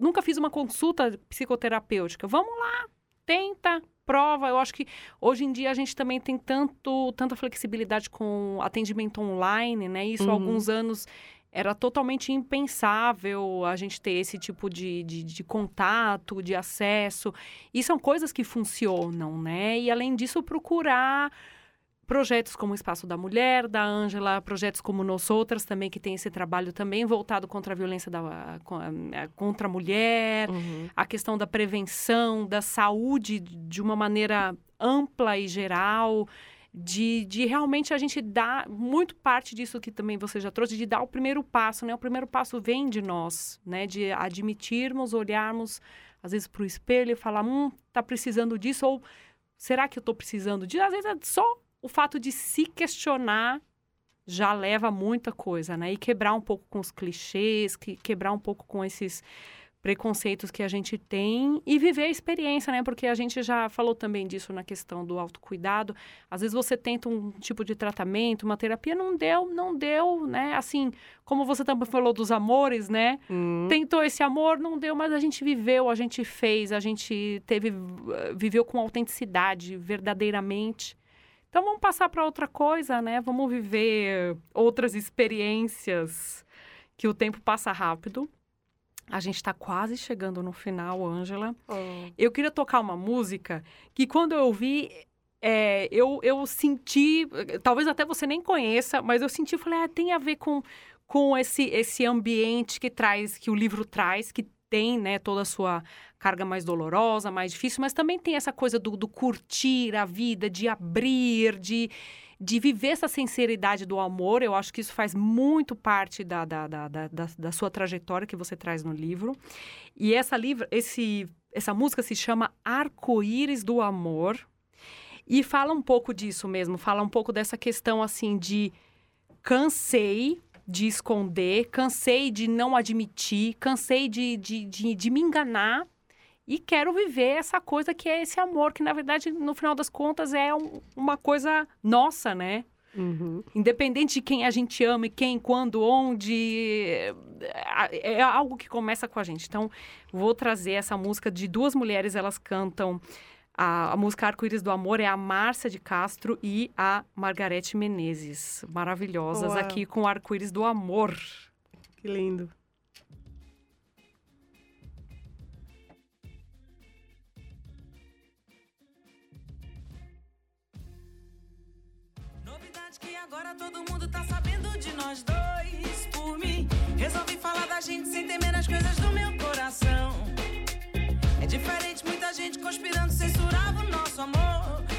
nunca fiz uma consulta psicoterapêutica. Vamos lá, tenta, prova. Eu acho que hoje em dia a gente também tem tanto, tanta flexibilidade com atendimento online, né? Isso há Uhum. alguns anos era totalmente impensável a gente ter esse tipo de, de, de contato, de acesso. E são coisas que funcionam, né? E além disso, procurar projetos como o Espaço da Mulher, da Ângela, projetos como Nós Outras também, que tem esse trabalho também voltado contra a violência da, eh, contra a mulher, Uhum. a questão da prevenção, da saúde de uma maneira ampla e geral, de, de realmente a gente dar muito parte disso que também você já trouxe, de dar o primeiro passo, né? O primeiro passo vem de nós, né? De admitirmos, olharmos, às vezes, para o espelho e falar, hum, tá precisando disso, ou será que eu tô precisando disso? Às vezes é só o fato de se questionar já leva muita coisa, né? E quebrar um pouco com os clichês, que, quebrar um pouco com esses preconceitos que a gente tem e viver a experiência, né? Porque a gente já falou também disso na questão do autocuidado. Às vezes você tenta um tipo de tratamento, uma terapia, não deu, não deu, né? Assim, como você também falou dos amores, né? Hum. Tentou esse amor, não deu, mas a gente viveu, a gente fez, a gente teve, viveu com autenticidade, verdadeiramente. Então vamos passar para outra coisa, né? Vamos viver outras experiências que o tempo passa rápido. A gente está quase chegando no final, Ângela. Oh. Eu queria tocar uma música que quando eu ouvi, é, eu, eu senti, talvez até você nem conheça, mas eu senti, falei, ah, tem a ver com, com esse, esse ambiente que traz, que o livro traz, que tem, né, toda a sua carga mais dolorosa, mais difícil, mas também tem essa coisa do, do curtir a vida, de abrir, de, de viver essa sinceridade do amor. Eu acho que isso faz muito parte da, da, da, da, da, sua trajetória que você traz no livro. E essa, livro, esse, essa música se chama Arco-Íris do Amor. E fala um pouco disso mesmo, fala um pouco dessa questão assim de cansei de esconder, cansei de não admitir, cansei de, de, de, de me enganar e quero viver essa coisa que é esse amor, que na verdade, no final das contas, é um, uma coisa nossa, né? Uhum. Independente de quem a gente ama e quem, quando, onde, é, é algo que começa com a gente. Então, vou trazer essa música de duas mulheres, elas cantam a, a música Arco-Íris do Amor, é a Márcia de Castro e a Margarete Menezes. Maravilhosas Uau. aqui com Arco-Íris do Amor. Que lindo. Que agora todo mundo tá sabendo de nós dois. Por mim, resolvi falar da gente sem temer as coisas do meu coração. É diferente, muita gente conspirando, censurava o nosso amor.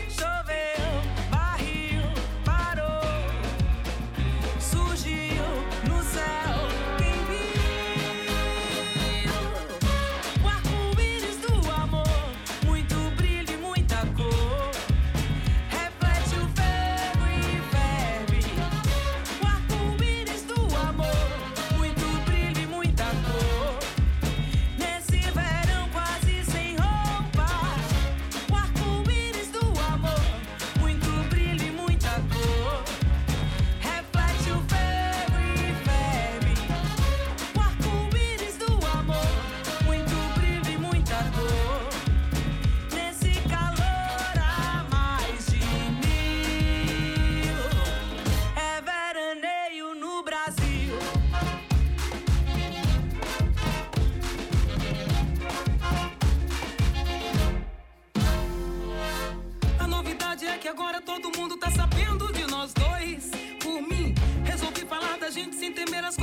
Mundo tá sabendo de nós dois. Por mim, resolvi falar da gente sem temer as coisas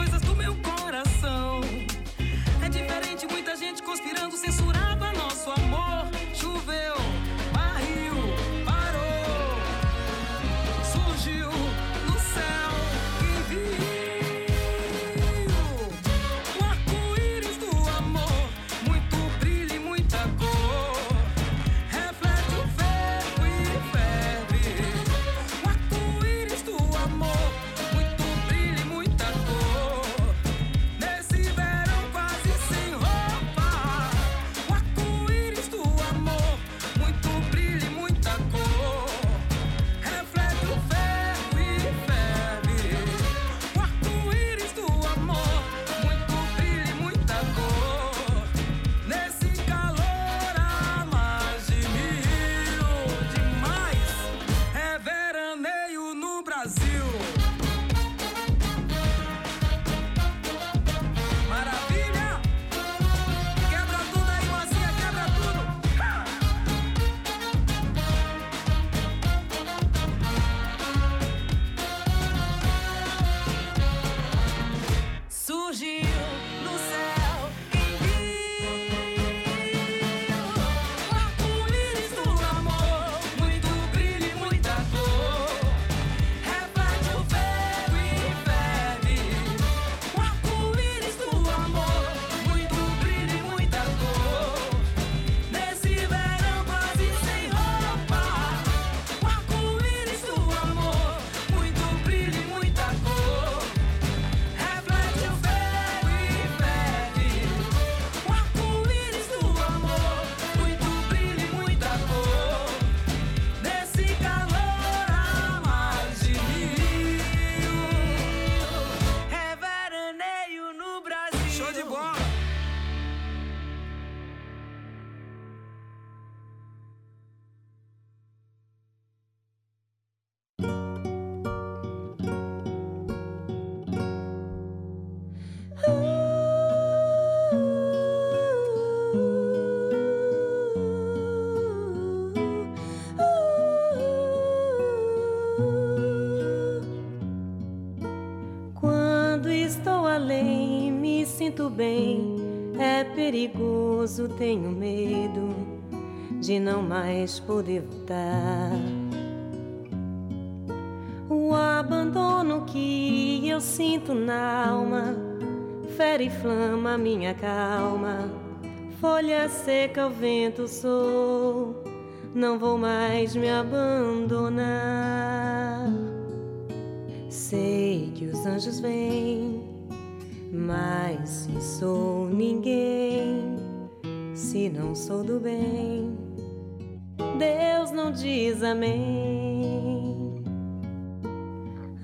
sinto bem. É perigoso, tenho medo de não mais poder voltar. O abandono que eu sinto na alma fere e flama minha calma. Folha seca, o vento sou. não vou mais me abandonar. Sei que os anjos vêm, mas se sou ninguém, se não sou do bem, Deus não diz amém.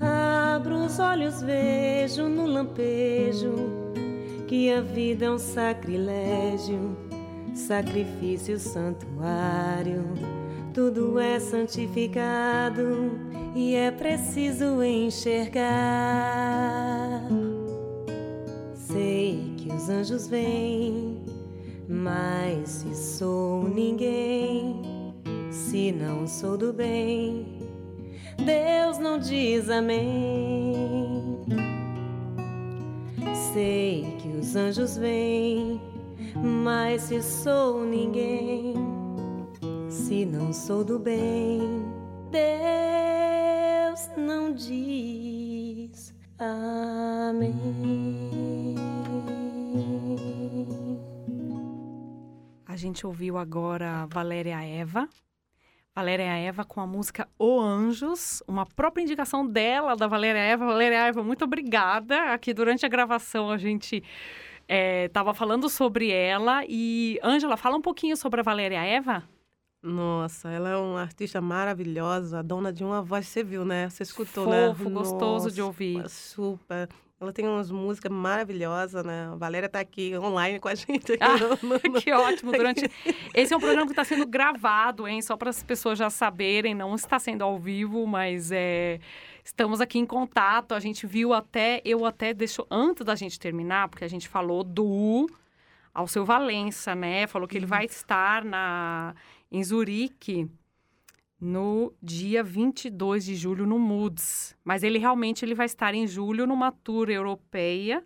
Abro os olhos, vejo no lampejo que a vida é um sacrilégio, sacrifício, santuário. Tudo é santificado e é preciso enxergar. Sei que os anjos vêm, mas se sou ninguém, se não sou do bem, Deus não diz amém. Sei que os anjos vêm, mas se sou ninguém, se não sou do bem, Deus não diz amém. Gente ouviu agora Valéria Eva. Valéria Eva com a música O Anjos, uma própria indicação dela, da Valéria Eva. Valéria Eva, muito obrigada. Aqui durante a gravação a gente estava falando sobre ela. E, Ângela, fala um pouquinho sobre a Valéria Eva. Nossa, ela é uma artista maravilhosa, dona de uma voz, você viu, né? Você escutou, né? Fofo, gostoso de ouvir. Super. Ela tem umas músicas maravilhosas, né? A Valéria tá aqui online com a gente. Aqui Ah, no- no- no- que ótimo. Durante esse é um programa que está sendo gravado, hein? Só para as pessoas já saberem, não está sendo ao vivo, mas é, estamos aqui em contato. A gente viu até, eu até deixo antes da gente terminar, porque a gente falou do Alceu Valença, né? Falou que ele vai estar na em Zurique no dia 22 de julho no Moods. Mas ele realmente ele vai estar em julho numa tour europeia.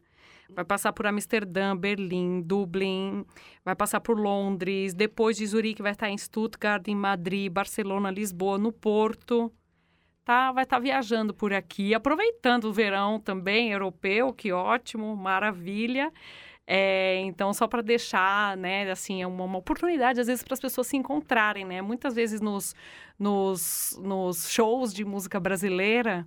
Vai passar por Amsterdã, Berlim, Dublin, vai passar por Londres. Depois de Zurique vai estar em Stuttgart, em Madrid, Barcelona, Lisboa, no Porto. Tá, vai estar viajando por aqui, aproveitando o verão também europeu, que ótimo, maravilha. É, então, só para deixar, né, assim, é uma, uma oportunidade, às vezes, para as pessoas se encontrarem, né? Muitas vezes nos, nos, nos shows de música brasileira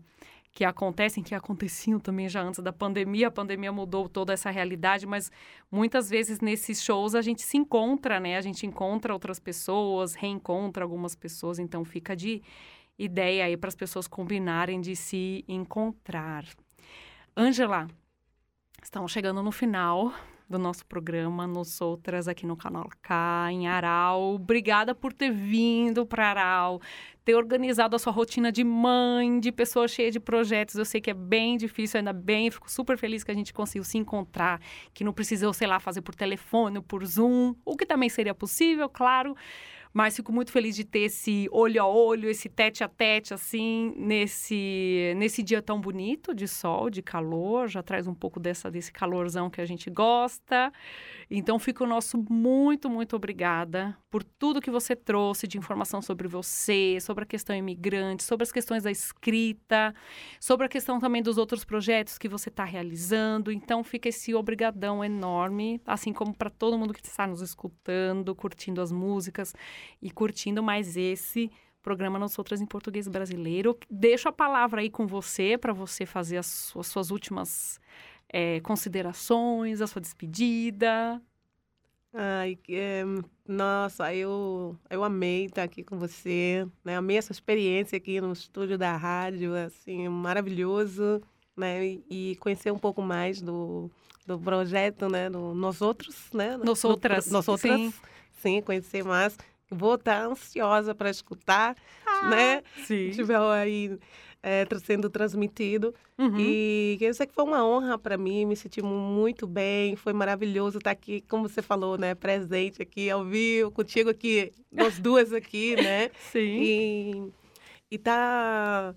que acontecem, que aconteciam também já antes da pandemia, a pandemia mudou toda essa realidade, mas muitas vezes nesses shows a gente se encontra, né? A gente encontra outras pessoas, reencontra algumas pessoas, então fica de ideia aí para as pessoas combinarem de se encontrar. Ângela, Estamos chegando no final do nosso programa Nos Outras aqui no canal K, em Aral. Obrigada por ter vindo para Aral, ter organizado a sua rotina de mãe, de pessoa cheia de projetos. Eu sei que é bem difícil, ainda bem. Fico super feliz que a gente conseguiu se encontrar, que não precisou, sei lá, fazer por telefone por Zoom, o que também seria possível, claro. Mas fico muito feliz de ter esse olho a olho, esse tete a tete, assim, nesse, nesse dia tão bonito de sol, de calor. Já traz um pouco dessa, desse calorzão que a gente gosta. Então, fica o nosso muito, muito obrigada por tudo que você trouxe de informação sobre você, sobre a questão imigrante, sobre as questões da escrita, sobre a questão também dos outros projetos que você está realizando. Então, fica esse obrigadão enorme, assim como para todo mundo que está nos escutando, curtindo as músicas e curtindo mais esse programa Nós Outras em Português Brasileiro. Deixo a palavra aí com você para você fazer as suas, suas últimas é, considerações, a sua despedida. Ai, é, nossa, eu, eu amei estar aqui com você, né? Amei essa experiência aqui no estúdio da rádio, assim, maravilhoso, né? E, e conhecer um pouco mais do, do projeto, né? Do Nós Outros, né? Nós Do- Outras, Nós Outras, sim. sim, conhecer mais. Vou estar ansiosa para escutar, né? Sim. Tiver aí é, sendo transmitido. Uhum. E quero dizer que foi uma honra para mim, me senti muito bem, foi maravilhoso estar aqui, como você falou, né? Presente aqui ao vivo, contigo aqui, nós duas aqui, né? Sim. E, e tá,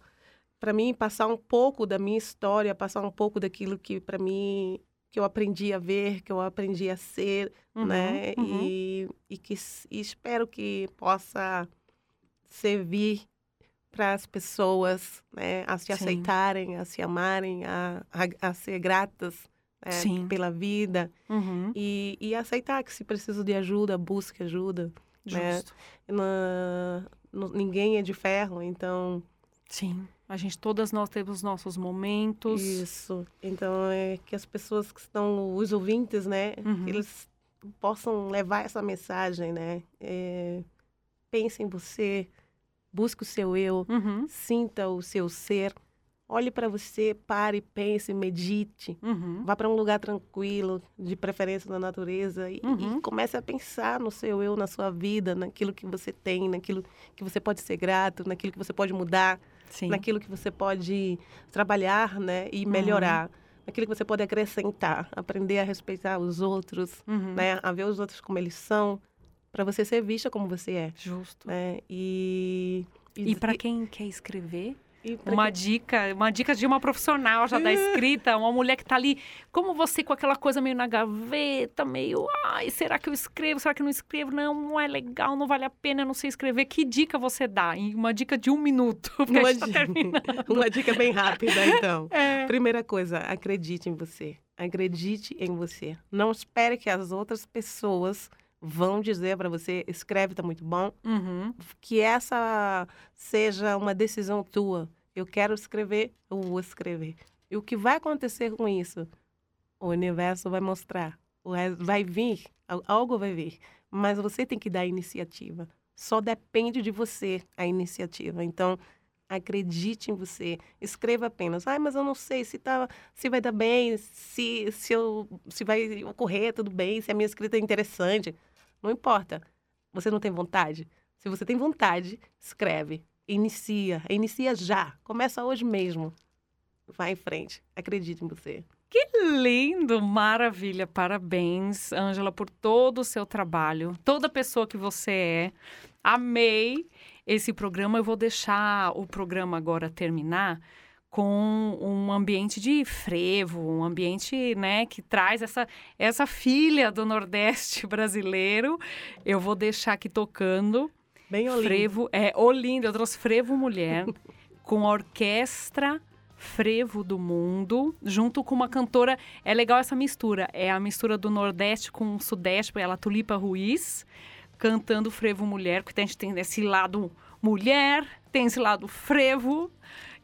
para mim, passar um pouco da minha história, passar um pouco daquilo que, para mim, que eu aprendi a ver, que eu aprendi a ser, Uhum, né? uhum. E, e que e espero que possa servir para as pessoas, né, a se Sim. aceitarem, a se amarem, a, a, a ser gratas né, pela vida Uhum. e, e aceitar que se precisa de ajuda, busque ajuda. né? Justo. Na- no- ninguém é de ferro, então Sim. A gente, todas nós temos nossos momentos. Isso. Então é que as pessoas que estão, os ouvintes, né, Uhum. eles possam levar essa mensagem, né? É, pense em você, busque o seu eu, Uhum. sinta o seu ser, olhe para você, pare, pense, medite, Uhum. vá para um lugar tranquilo, de preferência na natureza e, Uhum. e comece a pensar no seu eu, na sua vida, naquilo que você tem, naquilo que você pode ser grato, naquilo que você pode mudar Sim. naquilo que você pode trabalhar, né, e Uhum. melhorar, naquilo que você pode acrescentar, aprender a respeitar os outros, Uhum. né, a ver os outros como eles são, para você ser vista como você é, Justo. né? E E para quem quer escrever, e uma quem- dica, uma dica de uma profissional já da escrita, uma mulher que tá ali, como você com aquela coisa meio na gaveta, meio, ai, será que eu escrevo? Será que eu não escrevo? Não, não é legal, não vale a pena, eu não sei escrever. Que dica você dá? Em uma dica de um minuto, porque Uma tá. Uma dica bem rápida, então. É. Primeira coisa, acredite em você. Acredite em você. Não espere que as outras pessoas vão dizer para você, escreve, tá muito bom. Uhum. Que essa seja uma decisão tua. Eu quero escrever, eu vou escrever. E o que vai acontecer com isso? O universo vai mostrar. Vai vir, al- algo vai vir. Mas você tem que dar a iniciativa. Só depende de você a iniciativa. Então, acredite em você. Escreva apenas. Ai, mas eu não sei se, tá, se vai dar bem, se, se, eu, se vai ocorrer tudo bem, se a minha escrita é interessante. Não importa. Você não tem vontade? Se você tem vontade, escreve. Inicia. Inicia já. Começa hoje mesmo. Vai em frente. Acredite em você. Que lindo, maravilha. Parabéns, Ângela, por todo o seu trabalho, toda pessoa que você é. Amei esse programa. Eu vou deixar o programa agora terminar com um ambiente de frevo, um ambiente, né, que traz essa essa filha do Nordeste brasileiro. Eu vou deixar aqui tocando. Bem Olinda. Frevo, é Olinda, eu trouxe Frevo Mulher com a orquestra Frevo do Mundo, junto com uma cantora. É legal essa mistura. É a mistura do Nordeste com o Sudeste, ela Tulipa Ruiz, cantando Frevo Mulher, porque a gente tem esse lado mulher, tem esse lado frevo.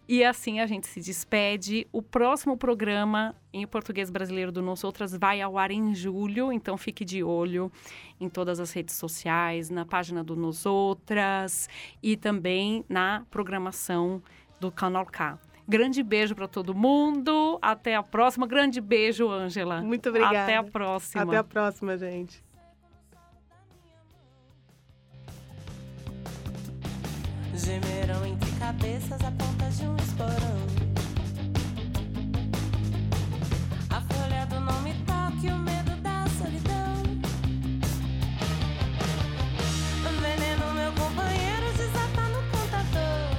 E assim a gente se despede. O próximo programa em português brasileiro do Nos Outras vai ao ar em julho, então fique de olho em todas as redes sociais, na página do Nos Outras e também na programação do Canal K. Grande beijo para todo mundo. Até a próxima. Grande beijo, Ângela. Muito obrigada. Até a próxima. Até a próxima, gente. Gemerão entre cabeças a ponta de um esporão. A folha do não me toque, o medo da solidão. O veneno, meu companheiro, desata no contador.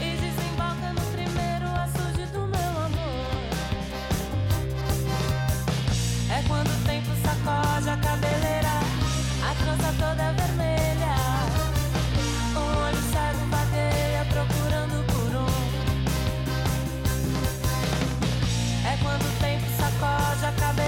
E desemboca no primeiro açude do meu amor. É quando o tempo sacode a cabeleira, a trança toda vermelha. acabé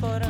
for